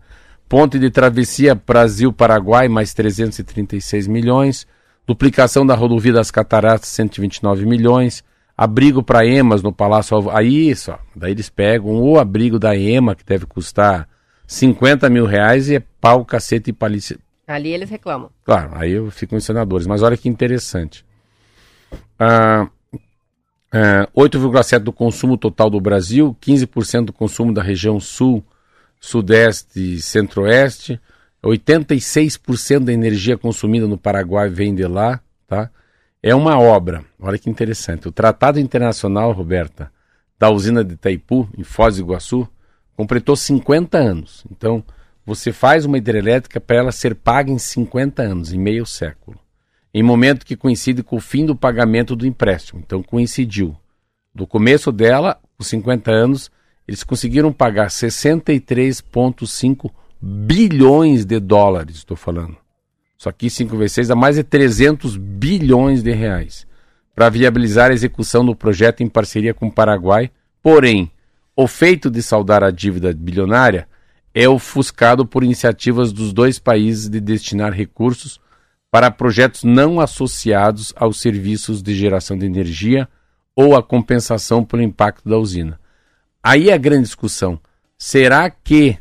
Ponte de travessia Brasil-Paraguai, mais 336 milhões. Duplicação da rodovia das Cataratas, 129 milhões. Abrigo para EMAs no Palácio Aí, só, daí eles pegam o abrigo da EMA, que deve custar 50 mil reais, e é pau, cacete e palícia. Ali eles reclamam. Claro, aí eu fico os senadores. Mas olha que interessante. Ah, é, 8,7% do consumo total do Brasil, 15% do consumo da região sul, sudeste e centro-oeste, 86% da energia consumida no Paraguai vem de lá, tá? É uma obra, olha que interessante. O Tratado Internacional, Roberta, da usina de Itaipu, em Foz do Iguaçu, completou 50 anos. Então, você faz uma hidrelétrica para ela ser paga em 50 anos, em meio século em momento que coincide com o fim do pagamento do empréstimo. Então coincidiu. Do começo dela, os 50 anos, eles conseguiram pagar 63,5 bilhões de dólares, estou falando. Só que 5 vezes 6 dá mais de 300 bilhões de reais para viabilizar a execução do projeto em parceria com o Paraguai. Porém, o feito de saldar a dívida bilionária é ofuscado por iniciativas dos dois países de destinar recursos para projetos não associados aos serviços de geração de energia ou a compensação pelo impacto da usina. Aí é a grande discussão. Será que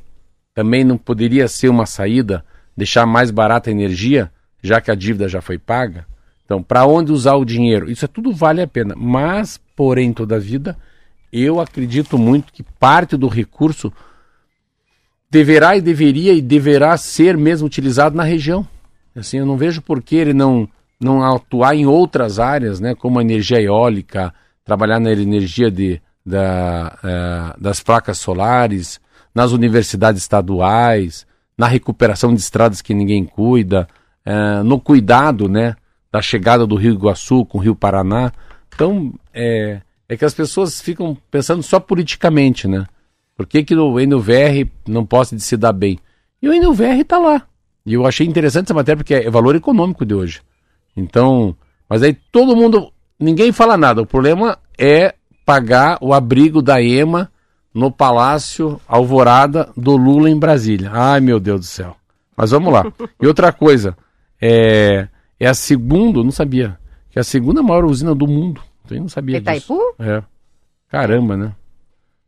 também não poderia ser uma saída deixar mais barata a energia, já que a dívida já foi paga? Então, para onde usar o dinheiro? Isso é tudo vale a pena. Mas, porém, toda a vida, eu acredito muito que parte do recurso deverá e deveria e deverá ser mesmo utilizado na região. Assim, eu não vejo por que ele não não atuar em outras áreas, né, como a energia eólica, trabalhar na energia de, da, é, das placas solares, nas universidades estaduais, na recuperação de estradas que ninguém cuida, é, no cuidado né, da chegada do Rio Iguaçu com o Rio Paraná. Então, é, é que as pessoas ficam pensando só politicamente, né? Por que, que o NUVR não pode se dar bem? E o NUVR está lá. E eu achei interessante essa matéria porque é valor econômico de hoje. Então, mas aí todo mundo, ninguém fala nada. O problema é pagar o abrigo da EMA no Palácio Alvorada do Lula em Brasília. Ai, meu Deus do céu. Mas vamos lá. E outra coisa, é, é a segunda, não sabia, que é a segunda maior usina do mundo. Eu não sabia Itaipu? disso. É. Caramba, né?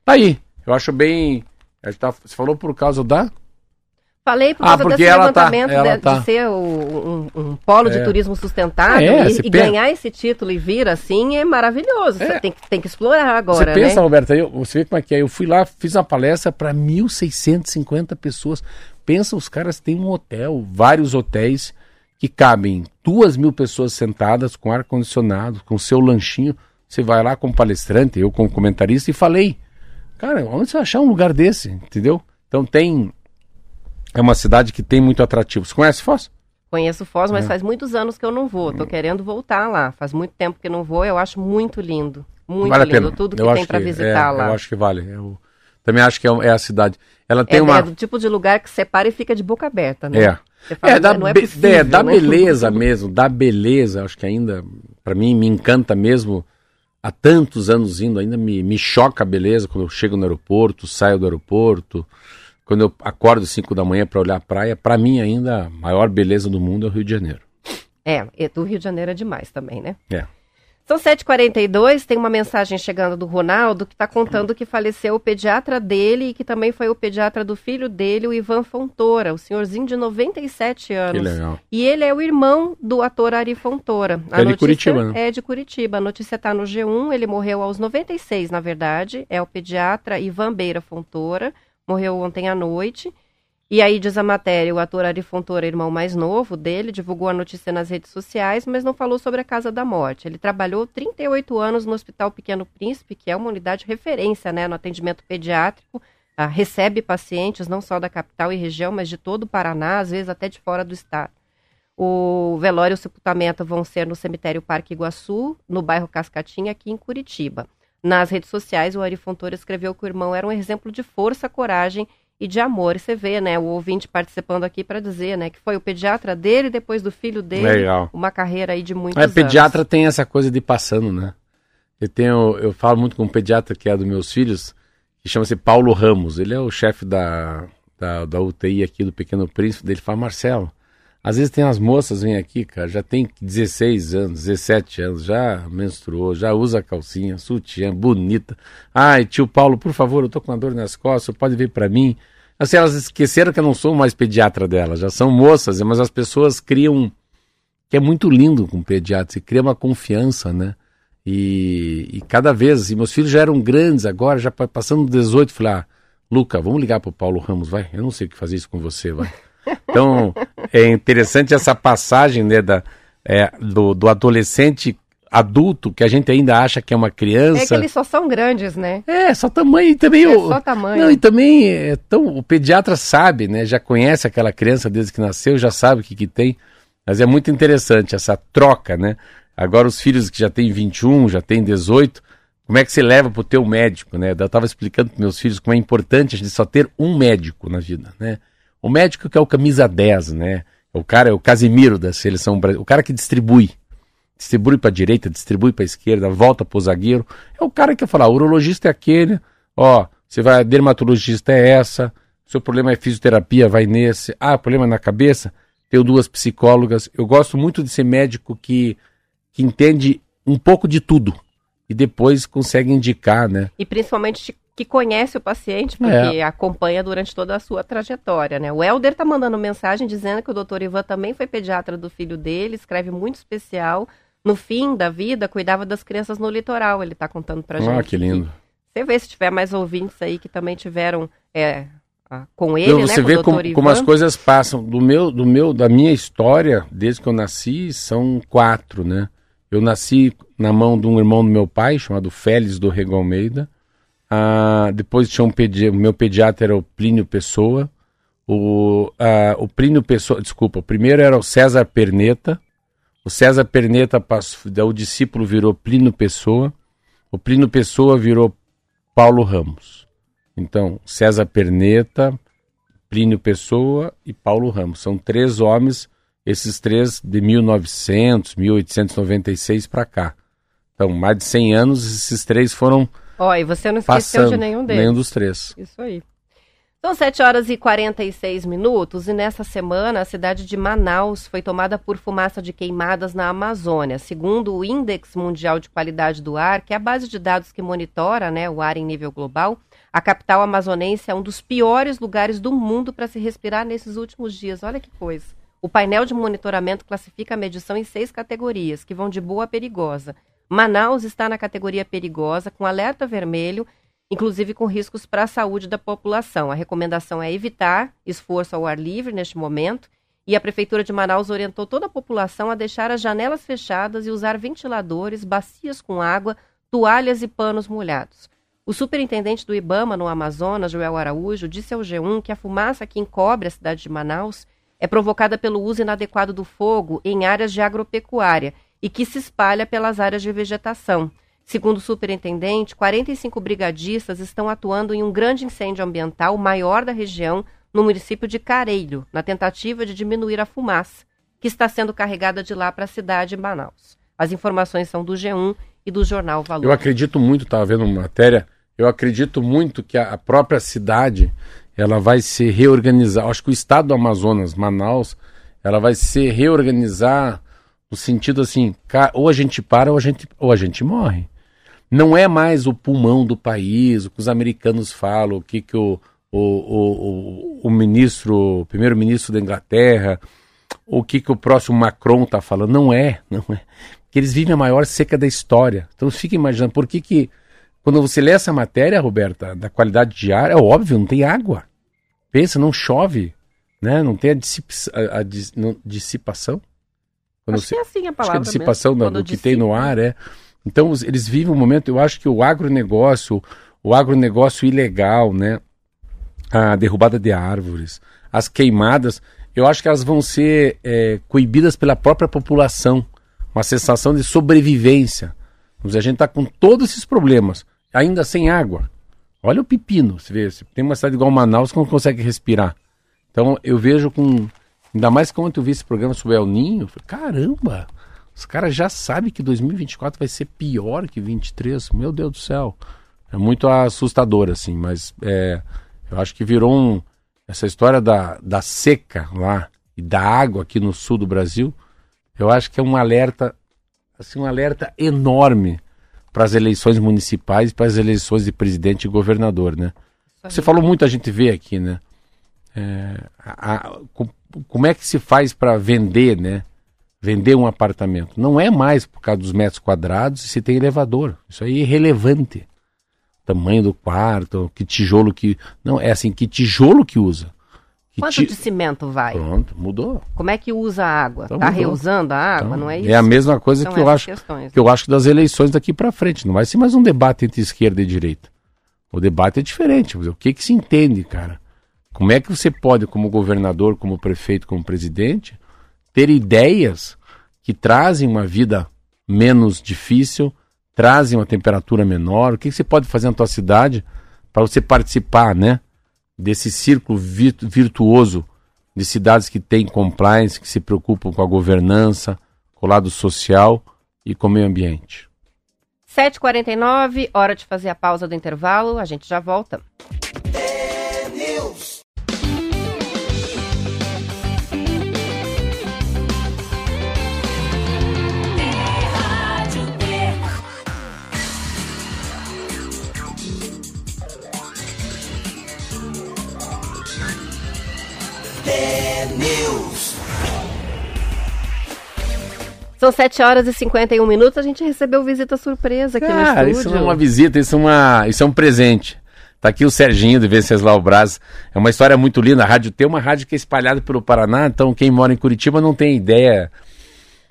Tá aí. Eu acho bem. Tá, você falou por causa da Falei por ah, causa desse tá- levantamento tá, de, tá. de, ser o, um, um, polo é. de turismo sustentável é, e, e ganhar esse título e vir assim é maravilhoso. É. Você tem, tem que explorar agora. Você pensa, né? Roberta, eu, você vê como é que é. Eu fui lá, fiz uma palestra para 1.650 pessoas. Pensa, os caras têm um hotel, vários hotéis que cabem duas mil pessoas sentadas com ar-condicionado, com seu lanchinho. Você vai lá como palestrante, eu como comentarista, e falei, cara, onde você vai achar um lugar desse? Entendeu? Então tem é uma cidade que tem muito atrativo. Você conhece Foz? Conheço Foz, mas é. faz muitos anos que eu não vou. Tô querendo voltar lá. Faz muito tempo que não vou. Eu acho muito lindo. Muito vale lindo. Tudo que eu tem para visitar é, lá. Eu acho que vale. Eu também acho que é, é a cidade. Ela tem é, uma. É do tipo de lugar que você para e fica de boca aberta, né? É. Fala, é, da, é, possível, é, da né? beleza mesmo, da beleza, acho que ainda, para mim, me encanta mesmo, há tantos anos indo, ainda me, me choca a beleza quando eu chego no aeroporto, saio do aeroporto, quando eu acordo às 5 da manhã para olhar a praia, para mim ainda a maior beleza do mundo é o Rio de Janeiro. É, do Rio de Janeiro é demais também, né? É. São 7h42, tem uma mensagem chegando do Ronaldo que está contando que faleceu o pediatra dele e que também foi o pediatra do filho dele, o Ivan Fontoura, o senhorzinho de 97 anos. Que legal. E ele é o irmão do ator Ari Fontoura. A é de Curitiba, né? É de Curitiba. A notícia está no G1, ele morreu aos 96, na verdade. É o pediatra Ivan Beira Fontoura morreu ontem à noite. E aí diz a matéria, o ator Ari Fontoura, irmão mais novo dele, divulgou a notícia nas redes sociais, mas não falou sobre a Casa da Morte. Ele trabalhou 38 anos no Hospital Pequeno Príncipe, que é uma unidade referência né, no atendimento pediátrico, ah, recebe pacientes não só da capital e região, mas de todo o Paraná, às vezes até de fora do estado. O velório e o sepultamento vão ser no cemitério Parque Iguaçu, no bairro Cascatinha, aqui em Curitiba. Nas redes sociais, o Ari Fontoura escreveu que o irmão era um exemplo de força, coragem e de amor. E você vê, né, o ouvinte participando aqui para dizer, né, que foi o pediatra dele, depois do filho dele, Legal. uma carreira aí de muitos é, anos. pediatra tem essa coisa de passando, né? Eu tenho, eu falo muito com um pediatra que é dos meus filhos, que chama-se Paulo Ramos. Ele é o chefe da, da, da UTI aqui do Pequeno Príncipe. Ele fala, Marcelo, às vezes tem as moças vêm aqui, cara, já tem 16 anos, 17 anos, já menstruou, já usa calcinha, sutiã, bonita. Ai, tio Paulo, por favor, eu tô com uma dor nas costas, pode vir para mim. Assim, elas esqueceram que eu não sou mais pediatra delas, já são moças, mas as pessoas criam, que é muito lindo com pediatra, se cria uma confiança, né? E, e cada vez, assim, meus filhos já eram grandes agora, já passando 18, falei, ah, Luca, vamos ligar pro Paulo Ramos, vai? Eu não sei o que fazer isso com você, vai. Então, é interessante essa passagem né, da, é, do, do adolescente adulto, que a gente ainda acha que é uma criança. É que eles só são grandes, né? É, só tamanho e também é o. Só tamanho. Não, e também é, então, o pediatra sabe, né? Já conhece aquela criança desde que nasceu, já sabe o que, que tem. Mas é muito interessante essa troca, né? Agora os filhos que já têm 21, já têm 18, como é que você leva para o teu médico, né? Eu estava explicando para meus filhos como é importante a gente só ter um médico na vida, né? O médico que é o camisa 10, né? O cara é o Casimiro da seleção brasileira, o cara que distribui. Distribui para a direita, distribui para a esquerda, volta para o zagueiro. É o cara que fala, o urologista é aquele, ó, você vai, dermatologista é essa, seu problema é fisioterapia, vai nesse. Ah, problema na cabeça, tenho duas psicólogas. Eu gosto muito de ser médico que, que entende um pouco de tudo e depois consegue indicar, né? E principalmente que conhece o paciente, porque é. acompanha durante toda a sua trajetória, né? O Helder tá mandando mensagem dizendo que o doutor Ivan também foi pediatra do filho dele, escreve muito especial. No fim da vida, cuidava das crianças no litoral, ele tá contando pra ah, gente. Ah, que lindo. Você vê se tiver mais ouvintes aí que também tiveram é, com ele, então, você né, vê como, como, as coisas passam. Do meu, do meu, da minha história, desde que eu nasci, são quatro, né? Eu nasci na mão de um irmão do meu pai, chamado Félix do Rego Almeida. Ah, depois tinha um pedi o meu pediatra era o Plínio Pessoa. O, ah, o Plínio Pessoa, desculpa, o primeiro era o César Perneta. O César Perneta passou, o discípulo virou Plínio Pessoa. O Plínio Pessoa virou Paulo Ramos. Então, César Perneta, Plínio Pessoa e Paulo Ramos. São três homens, esses três de 1900, 1896 para cá. Então, mais de 100 anos, esses três foram. Ó, e você não esqueceu de nenhum deles. Nenhum dos três. Isso aí. São 7 horas e 46 minutos e nessa semana a cidade de Manaus foi tomada por fumaça de queimadas na Amazônia. Segundo o Índex Mundial de Qualidade do Ar, que é a base de dados que monitora né, o ar em nível global, a capital amazonense é um dos piores lugares do mundo para se respirar nesses últimos dias. Olha que coisa. O painel de monitoramento classifica a medição em seis categorias, que vão de boa a perigosa. Manaus está na categoria perigosa, com alerta vermelho inclusive com riscos para a saúde da população. A recomendação é evitar esforço ao ar livre neste momento e a Prefeitura de Manaus orientou toda a população a deixar as janelas fechadas e usar ventiladores, bacias com água, toalhas e panos molhados. O superintendente do IBAMA no Amazonas, Joel Araújo, disse ao G1 que a fumaça que encobre a cidade de Manaus é provocada pelo uso inadequado do fogo em áreas de agropecuária e que se espalha pelas áreas de vegetação. Segundo o superintendente, 45 brigadistas estão atuando em um grande incêndio ambiental, maior da região, no município de Careiro, na tentativa de diminuir a fumaça, que está sendo carregada de lá para a cidade de Manaus. As informações são do G1 e do jornal Valor. Eu acredito muito, estava vendo uma matéria, eu acredito muito que a própria cidade ela vai se reorganizar. Acho que o estado do Amazonas, Manaus, ela vai se reorganizar no sentido assim, ou a gente para ou a gente, ou a gente morre não é mais o pulmão do país, o que os americanos falam, o que, que o, o, o, o ministro, o primeiro-ministro da Inglaterra, o que, que o próximo Macron está falando. Não é, não é. Que eles vivem a maior seca da história. Então fica imaginando por que, que quando você lê essa matéria, Roberta, da qualidade de ar, é óbvio, não tem água. Pensa, não chove, né? Não tem a, dissip, a, a dissipação. Quando acho você, que é assim a palavra acho que a dissipação mesmo, do, que tem no ar é então eles vivem um momento, eu acho que o agronegócio, o agronegócio ilegal, né? A derrubada de árvores, as queimadas, eu acho que elas vão ser é, coibidas pela própria população. Uma sensação de sobrevivência. Dizer, a gente está com todos esses problemas, ainda sem água. Olha o pepino, você vê, tem uma cidade igual Manaus que não consegue respirar. Então eu vejo com. Ainda mais quando eu vi esse programa sobre El Ninho, caramba! Os caras já sabem que 2024 vai ser pior que 23. Meu Deus do céu. É muito assustador, assim, mas é, eu acho que virou um. Essa história da, da seca lá e da água aqui no sul do Brasil, eu acho que é um alerta, assim, um alerta enorme para as eleições municipais, para as eleições de presidente e governador, né? Você falou muito, a gente vê aqui, né? É, a, a, como é que se faz para vender, né? vender um apartamento. Não é mais por causa dos metros quadrados e se tem elevador. Isso aí é irrelevante. Tamanho do quarto, que tijolo que. Não, é assim, que tijolo que usa. Que Quanto ti... de cimento vai? Pronto, mudou. Como é que usa a água? Está então, reusando a água, então, não é isso? É a mesma coisa que eu acho questões. que eu acho das eleições daqui para frente. Não vai ser mais um debate entre esquerda e direita. O debate é diferente. O que que se entende, cara? Como é que você pode, como governador, como prefeito, como presidente, ter ideias que trazem uma vida menos difícil, trazem uma temperatura menor. O que, você pode fazer na tua cidade para você participar, né, desse círculo virtuoso de cidades que têm compliance, que se preocupam com a governança, com o lado social e com o meio ambiente. 7h49, hora de fazer a pausa do intervalo, a gente já volta. News. São 7 horas e 51 minutos. A gente recebeu visita surpresa aqui Cara, no estúdio. Isso não é uma visita, isso é, uma, isso é um presente. Tá aqui o Serginho de Venceslau Braz. É uma história muito linda. A rádio tem uma rádio que é espalhada pelo Paraná, então quem mora em Curitiba não tem ideia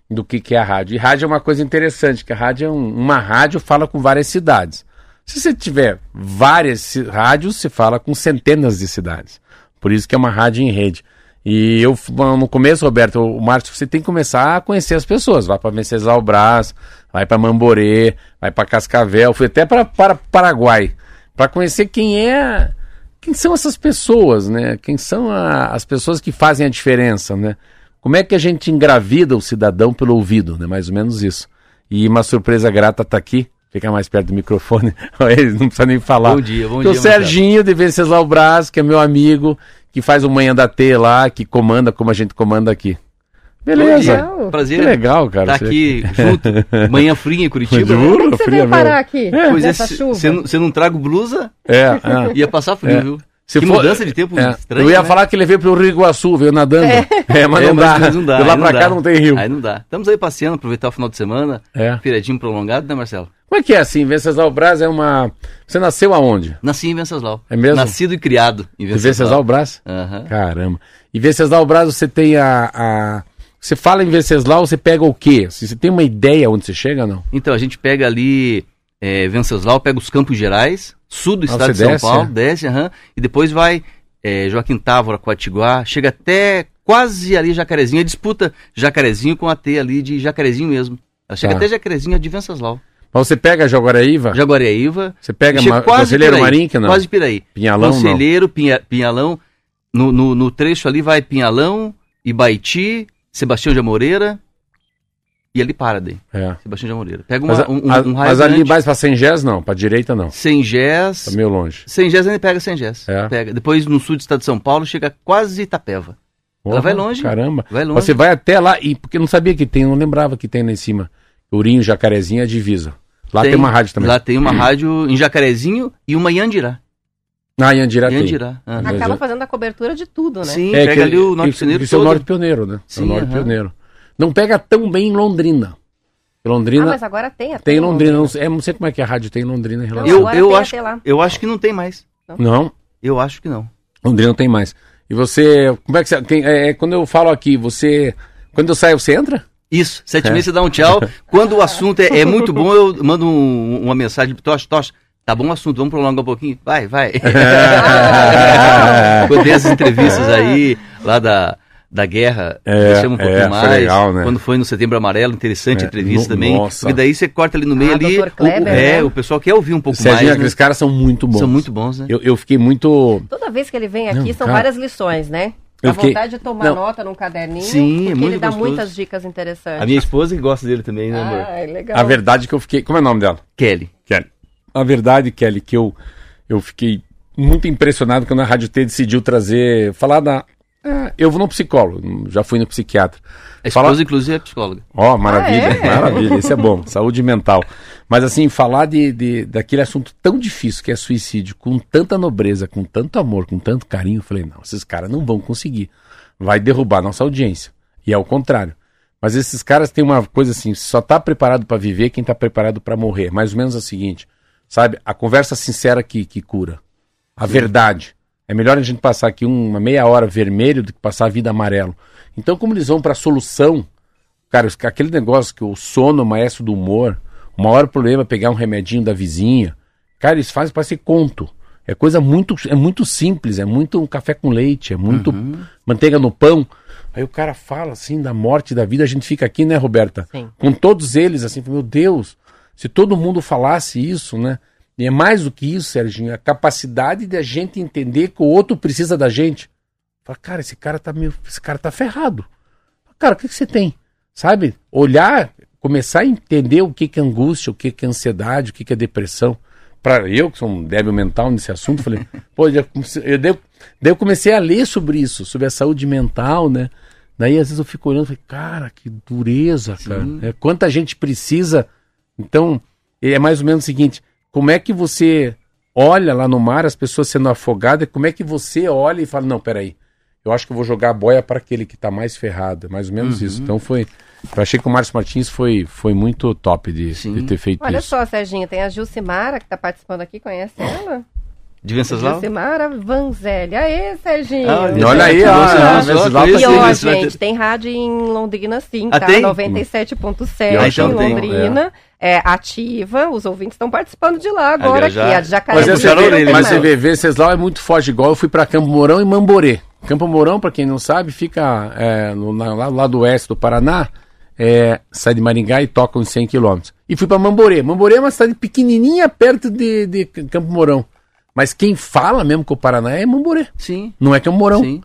do que, que é a rádio. E rádio é uma coisa interessante, que a rádio é um, uma rádio fala com várias cidades. Se você tiver várias rádios, você fala com centenas de cidades. Por isso que é uma rádio em rede. E eu, no começo, Roberto, o Márcio, você tem que começar a conhecer as pessoas. Vai para Venceslau Brás, vai para Mamborê, vai para Cascavel, fui até para Paraguai, para conhecer quem é, quem são essas pessoas, né? Quem são a, as pessoas que fazem a diferença, né? Como é que a gente engravida o cidadão pelo ouvido, né? Mais ou menos isso. E uma surpresa grata tá aqui. Fica mais perto do microfone. *laughs* Não precisa nem falar. Bom dia, bom dia. O Serginho de Venceslau Braz, que é meu amigo, que faz o Manhã da T lá, que comanda como a gente comanda aqui. Beleza. Legal. Prazer. Que legal, cara. Tá aqui junto, *laughs* manhã fria em Curitiba. Juro? É que você fria veio mesmo. parar aqui, Pois é, se chuva? você não, não trago blusa, É, é. *laughs* ia passar frio, É. viu? Se que for- mudança de tempo É. estranha. Eu ia né? falar que ele veio pro Rio Iguaçu, veio nadando. *laughs* É, mas, É, não, dá. mas não dá. De lá pra cá dá. não tem rio. Aí não dá. Estamos aí passeando, aproveitar o final de semana. É. Feriadinho prolongado, né, Marcelo? Como é que é assim? Venceslau Braz é uma. Você nasceu aonde? Nasci em Venceslau. É mesmo? Nascido e criado em De Venceslau. Venceslau Braz? Aham. Caramba. E Venceslau Braz, você tem a, a- Você fala em Venceslau, você pega o quê? Assim, Você tem uma ideia onde você chega não? Então, a gente pega ali é, Venceslau, pega os Campos Gerais, sul do Ah, estado de São desce, Paulo, é? desce, aham, e depois vai é, Joaquim Távora, Coatiguá, chega até quase ali Jacarezinho, disputa Jacarezinho com a T ali de Jacarezinho mesmo. Ela chega Tá. até Jacarezinho de Venceslau. Mas você pega Jaguaraíva, Jaguareíva, você pega ma... quase Conselheiro Piraí, não? Quase Piraí. Pinhalão, não. Conselheiro, Pinha, Pinhalão, no, no, no trecho ali vai Pinhalão, Ibaiti, Sebastião de Amoreira, e ali para daí, É. Sebastião de Amoreira. Pega Mas, uma, um, um, a- um raio mas ali mais pra Sengés não, pra direita não. Sem Gés. Tá meio longe. Sem Gés ainda pega Sem Gés. É. Pega. Depois no sul do estado de São Paulo chega quase Itapeva. Ela vai longe. Caramba. Vai longe. Você vai até lá, e porque eu não sabia que tem, eu não lembrava que tem lá em cima. Urinho, Jacarezinho, é a divisa. Lá tem, uma rádio também. Lá tem uma rádio em Jacarezinho e uma em Andirá. Ah, em Andirá tem. Andirá. aham. Mas Acaba é- fazendo a cobertura de tudo, né? Sim, É, pega que ali o Norte que- Pioneiro Isso é o. Norte Pioneiro, né? é o Sim, Norte. Pioneiro. Não pega tão bem em Londrina. Ah, Londrina mas agora tem até tem em em Londrina. Não sei, é, não sei como é que a rádio tem em Londrina em Não, relação. Eu, agora eu, tem acho, eu acho que não tem mais. Não, Eu acho que não. Londrina não tem mais. E você, como é que você, quem- é, é, quando eu falo aqui, você, quando eu saio, você entra? Isso, sete É. meses você dá um tchau. *laughs* Quando o assunto é, é muito bom, eu mando um- uma mensagem pro Tocha, Tocha, tá bom o assunto, vamos prolongar um pouquinho? Vai, vai. Quando tem essas entrevistas aí, lá da, da guerra, É, chama um pouquinho é, foi mais. legal, né? Quando foi no Setembro Amarelo, interessante É, a entrevista no- também. nossa. Porque daí você corta ali no meio Ah, ali. Kleber, o, é, né? o pessoal quer ouvir um pouco Serginho, mais. né? aqueles caras são muito bons. São muito bons, né? Eu, eu fiquei muito. Toda vez que ele vem aqui, Não, são cara, várias lições, né? eu A fiquei- vontade de tomar Não. nota num caderninho, Sim, é porque muito ele dá gostoso. muitas dicas interessantes. A minha esposa que gosta dele também, né, amor? Ah, legal. A verdade que eu fiquei. Como é o nome dela? Kelly. Kelly. A verdade, Kelly, que eu, eu fiquei muito impressionado quando a Rádio T decidiu trazer. Falar da. Ah, eu vou no psicólogo, já fui no psiquiatra. A esposa, inclusive, é psicóloga. Ó, maravilha, Ah, é? maravilha, isso é bom, *laughs* saúde mental. Mas assim, falar de, de, daquele assunto tão difícil que é suicídio, com tanta nobreza, com tanto amor, com tanto carinho, eu falei, não, esses caras não vão conseguir. Vai derrubar nossa audiência. E é o contrário. Mas esses caras têm uma coisa assim, só tá preparado para viver quem tá preparado para morrer. Mais ou menos a seguinte, sabe? A conversa sincera que, que cura. A verdade. É melhor a gente passar aqui uma meia hora vermelho do que passar a vida amarelo. Então, como eles vão para a solução, cara, aquele negócio que o sono, é o maestro do humor, o maior problema é pegar um remedinho da vizinha. Cara, eles fazem para ser conto. É coisa muito, é muito simples, é muito um café com leite, é muito manteiga no pão. Aí o cara fala assim da morte da vida, a gente fica aqui, né, Roberta? Sim. Com todos eles, assim, meu Deus, se todo mundo falasse isso, né? E é mais do que isso, Serginho, a capacidade de a gente entender que o outro precisa da gente. Fala, cara, esse cara tá meio, esse cara tá ferrado. Cara, o que, que você tem? Sabe? Olhar, começar a entender o que, que é angústia, o que, que é ansiedade, o que, que é depressão. Para eu, que sou um débil mental nesse assunto, falei, *laughs* pô, eu, eu, daí, daí eu comecei a ler sobre isso, sobre a saúde mental, né? Daí às vezes eu fico olhando e falei, cara, que dureza, cara. É, quanta gente precisa. Então, é mais ou menos o seguinte: como é que você olha lá no mar as pessoas sendo afogadas, como é que você olha e fala, não, peraí, eu acho que eu vou jogar a boia para aquele que está mais ferrado. É mais ou menos isso. Então foi. Eu achei que o Márcio Martins foi, foi muito top de, de ter feito Olha isso. só, Serginho, tem a Gilcimara que está participando aqui, conhece ela? De Venceslau? Josimara Vanzelli. Aê, Serginho. Ah, Olha aí, ó, nossa, Venceslau E ó, gente, tem rádio em Londrina sim, Ah, tá? tem? 97.7 Ah, então em tem, Londrina. É. ativa, os ouvintes estão participando de lá agora já- aqui. A de Mas, é, a vê, orelha, mas você vê, Venceslau é muito forte, igual eu fui pra Campo Mourão e Mamborê. Campo Mourão, pra quem não sabe, fica é, no, na- lá, lá do oeste do Paraná, é, sai de Maringá e toca uns 100 quilômetros. E fui pra Mamborê. Mamborê é uma cidade pequenininha perto de, de Campo Mourão. Mas quem fala mesmo com o Paraná é Mamborê, Sim, não é Campo Mourão. sim.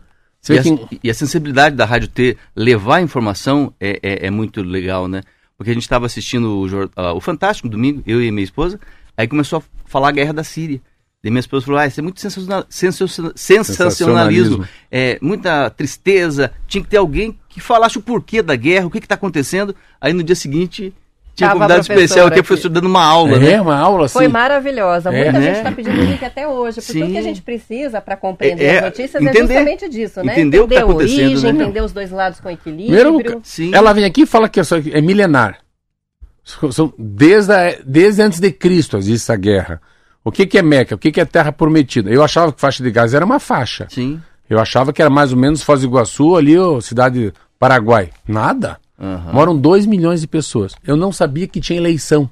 E a, que e a sensibilidade da rádio ter, levar a informação é, é, é muito legal, né? Porque a gente estava assistindo o, ah, o Fantástico domingo, eu e minha esposa, aí começou a falar a guerra da Síria. Daí minha esposa falou, ah, isso é muito sensacional, sensaciona- sensacionalismo, Sensacionalismo. é muita tristeza, tinha que ter alguém que falasse o porquê da guerra, o que está acontecendo. Aí no dia seguinte tinha um a convidado especial aqui, a professora dando uma aula, é né? uma aula assim. Foi maravilhosa. É, Muita né? gente está pedindo link até hoje. Por tudo Sim. que a gente precisa para compreender É, é, as notícias entender. é justamente disso, né? Entender o que tá a acontecendo, origem, né? entender os dois lados com equilíbrio. Primeiro, Sim. ela vem aqui e fala que é é milenar. São- Desde, a- desde antes de Cristo existe essa guerra. O que, que é Meca? O que, que é Terra Prometida? Eu achava que faixa de Gaza era uma faixa. Sim. Eu achava que era mais ou menos Foz do Iguaçu, ali, ó, cidade Paraguai. Nada. Aham. Moram 2 milhões de pessoas. Eu não sabia que tinha eleição.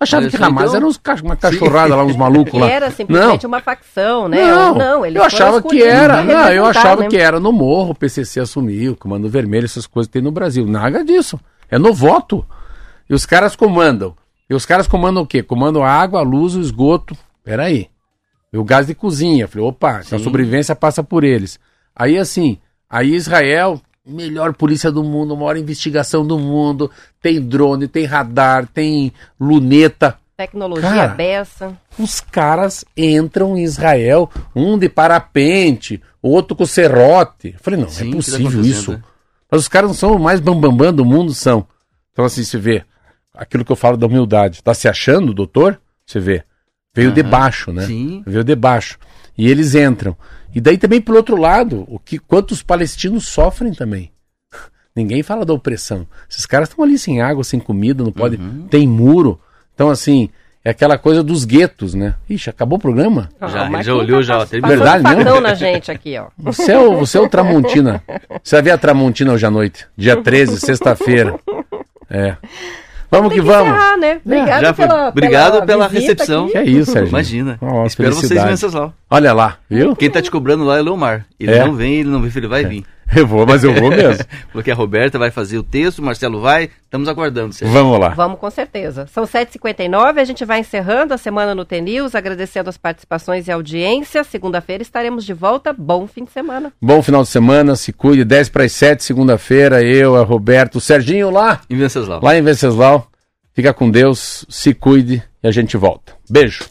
Achava Olha que Hamas então- era uns uma cachorrada lá, uns malucos lá. *laughs* era simplesmente uma facção, né? Não, não eles eu achava que era. Não, eu achava né? que era no morro, o PCC assumiu, Comando Vermelho, essas coisas que tem no Brasil. Nada disso. É no voto. E os caras comandam. E os caras comandam o quê? Comandam a água, a luz, o esgoto. Peraí. E o gás de cozinha. Falei, opa, então a Sim. sobrevivência passa por eles. Aí assim, aí Israel, melhor polícia do mundo, maior investigação do mundo, tem drone, tem radar, tem luneta. Tecnologia Cara, beça. Os caras entram em Israel, um de parapente, outro com serrote. Eu Falei, não, Sim, é que tá possível acontecendo, isso. né? Mas os caras não são o mais bambambam do mundo, são. Então, assim, você vê, aquilo que eu falo da humildade. Tá se achando, doutor? Você vê. Veio de Aham. baixo, né? Sim. Veio de baixo. E eles entram. E daí também, pelo outro lado, o que quantos palestinos sofrem também. *laughs* Ninguém fala da opressão. Esses caras estão ali sem água, sem comida, não pode. Uhum. Tem muro. Então, assim, é aquela coisa dos guetos, né? Ixi, acabou o programa? Já, ele Marquinhos já olhou, já. Verdade mesmo? facão na gente aqui, ó. *laughs* Você é o, você é o Tramontina. Você vai ver a Tramontina hoje à noite. Dia 13, *laughs* sexta-feira. É. Vamos que Tem vamos. encerrar, né? Obrigado Já pela, Obrigado pela visita recepção. aqui. Que é isso, Sérgio. Imagina. Ó, Espero vocês em felicidade. Venceslau. Olha lá, viu? Quem tá te cobrando lá é o Leomar. Ele É. não vem, ele não vem, ele vai vir. *laughs* Eu vou, mas eu vou mesmo. *laughs* Falou que a Roberta vai fazer o texto, o Marcelo vai. Estamos aguardando. Sérgio. Vamos lá. Vamos com certeza. São 7h59, a gente vai encerrando a semana no TNews, agradecendo as participações e audiência. Segunda-feira estaremos de volta. Bom fim de semana. Bom final de semana, se cuide. 10 para as 7, segunda-feira, eu, a Roberto, o Serginho lá, Em Venceslau. lá em Venceslau. Fica com Deus, se cuide e a gente volta. Beijo.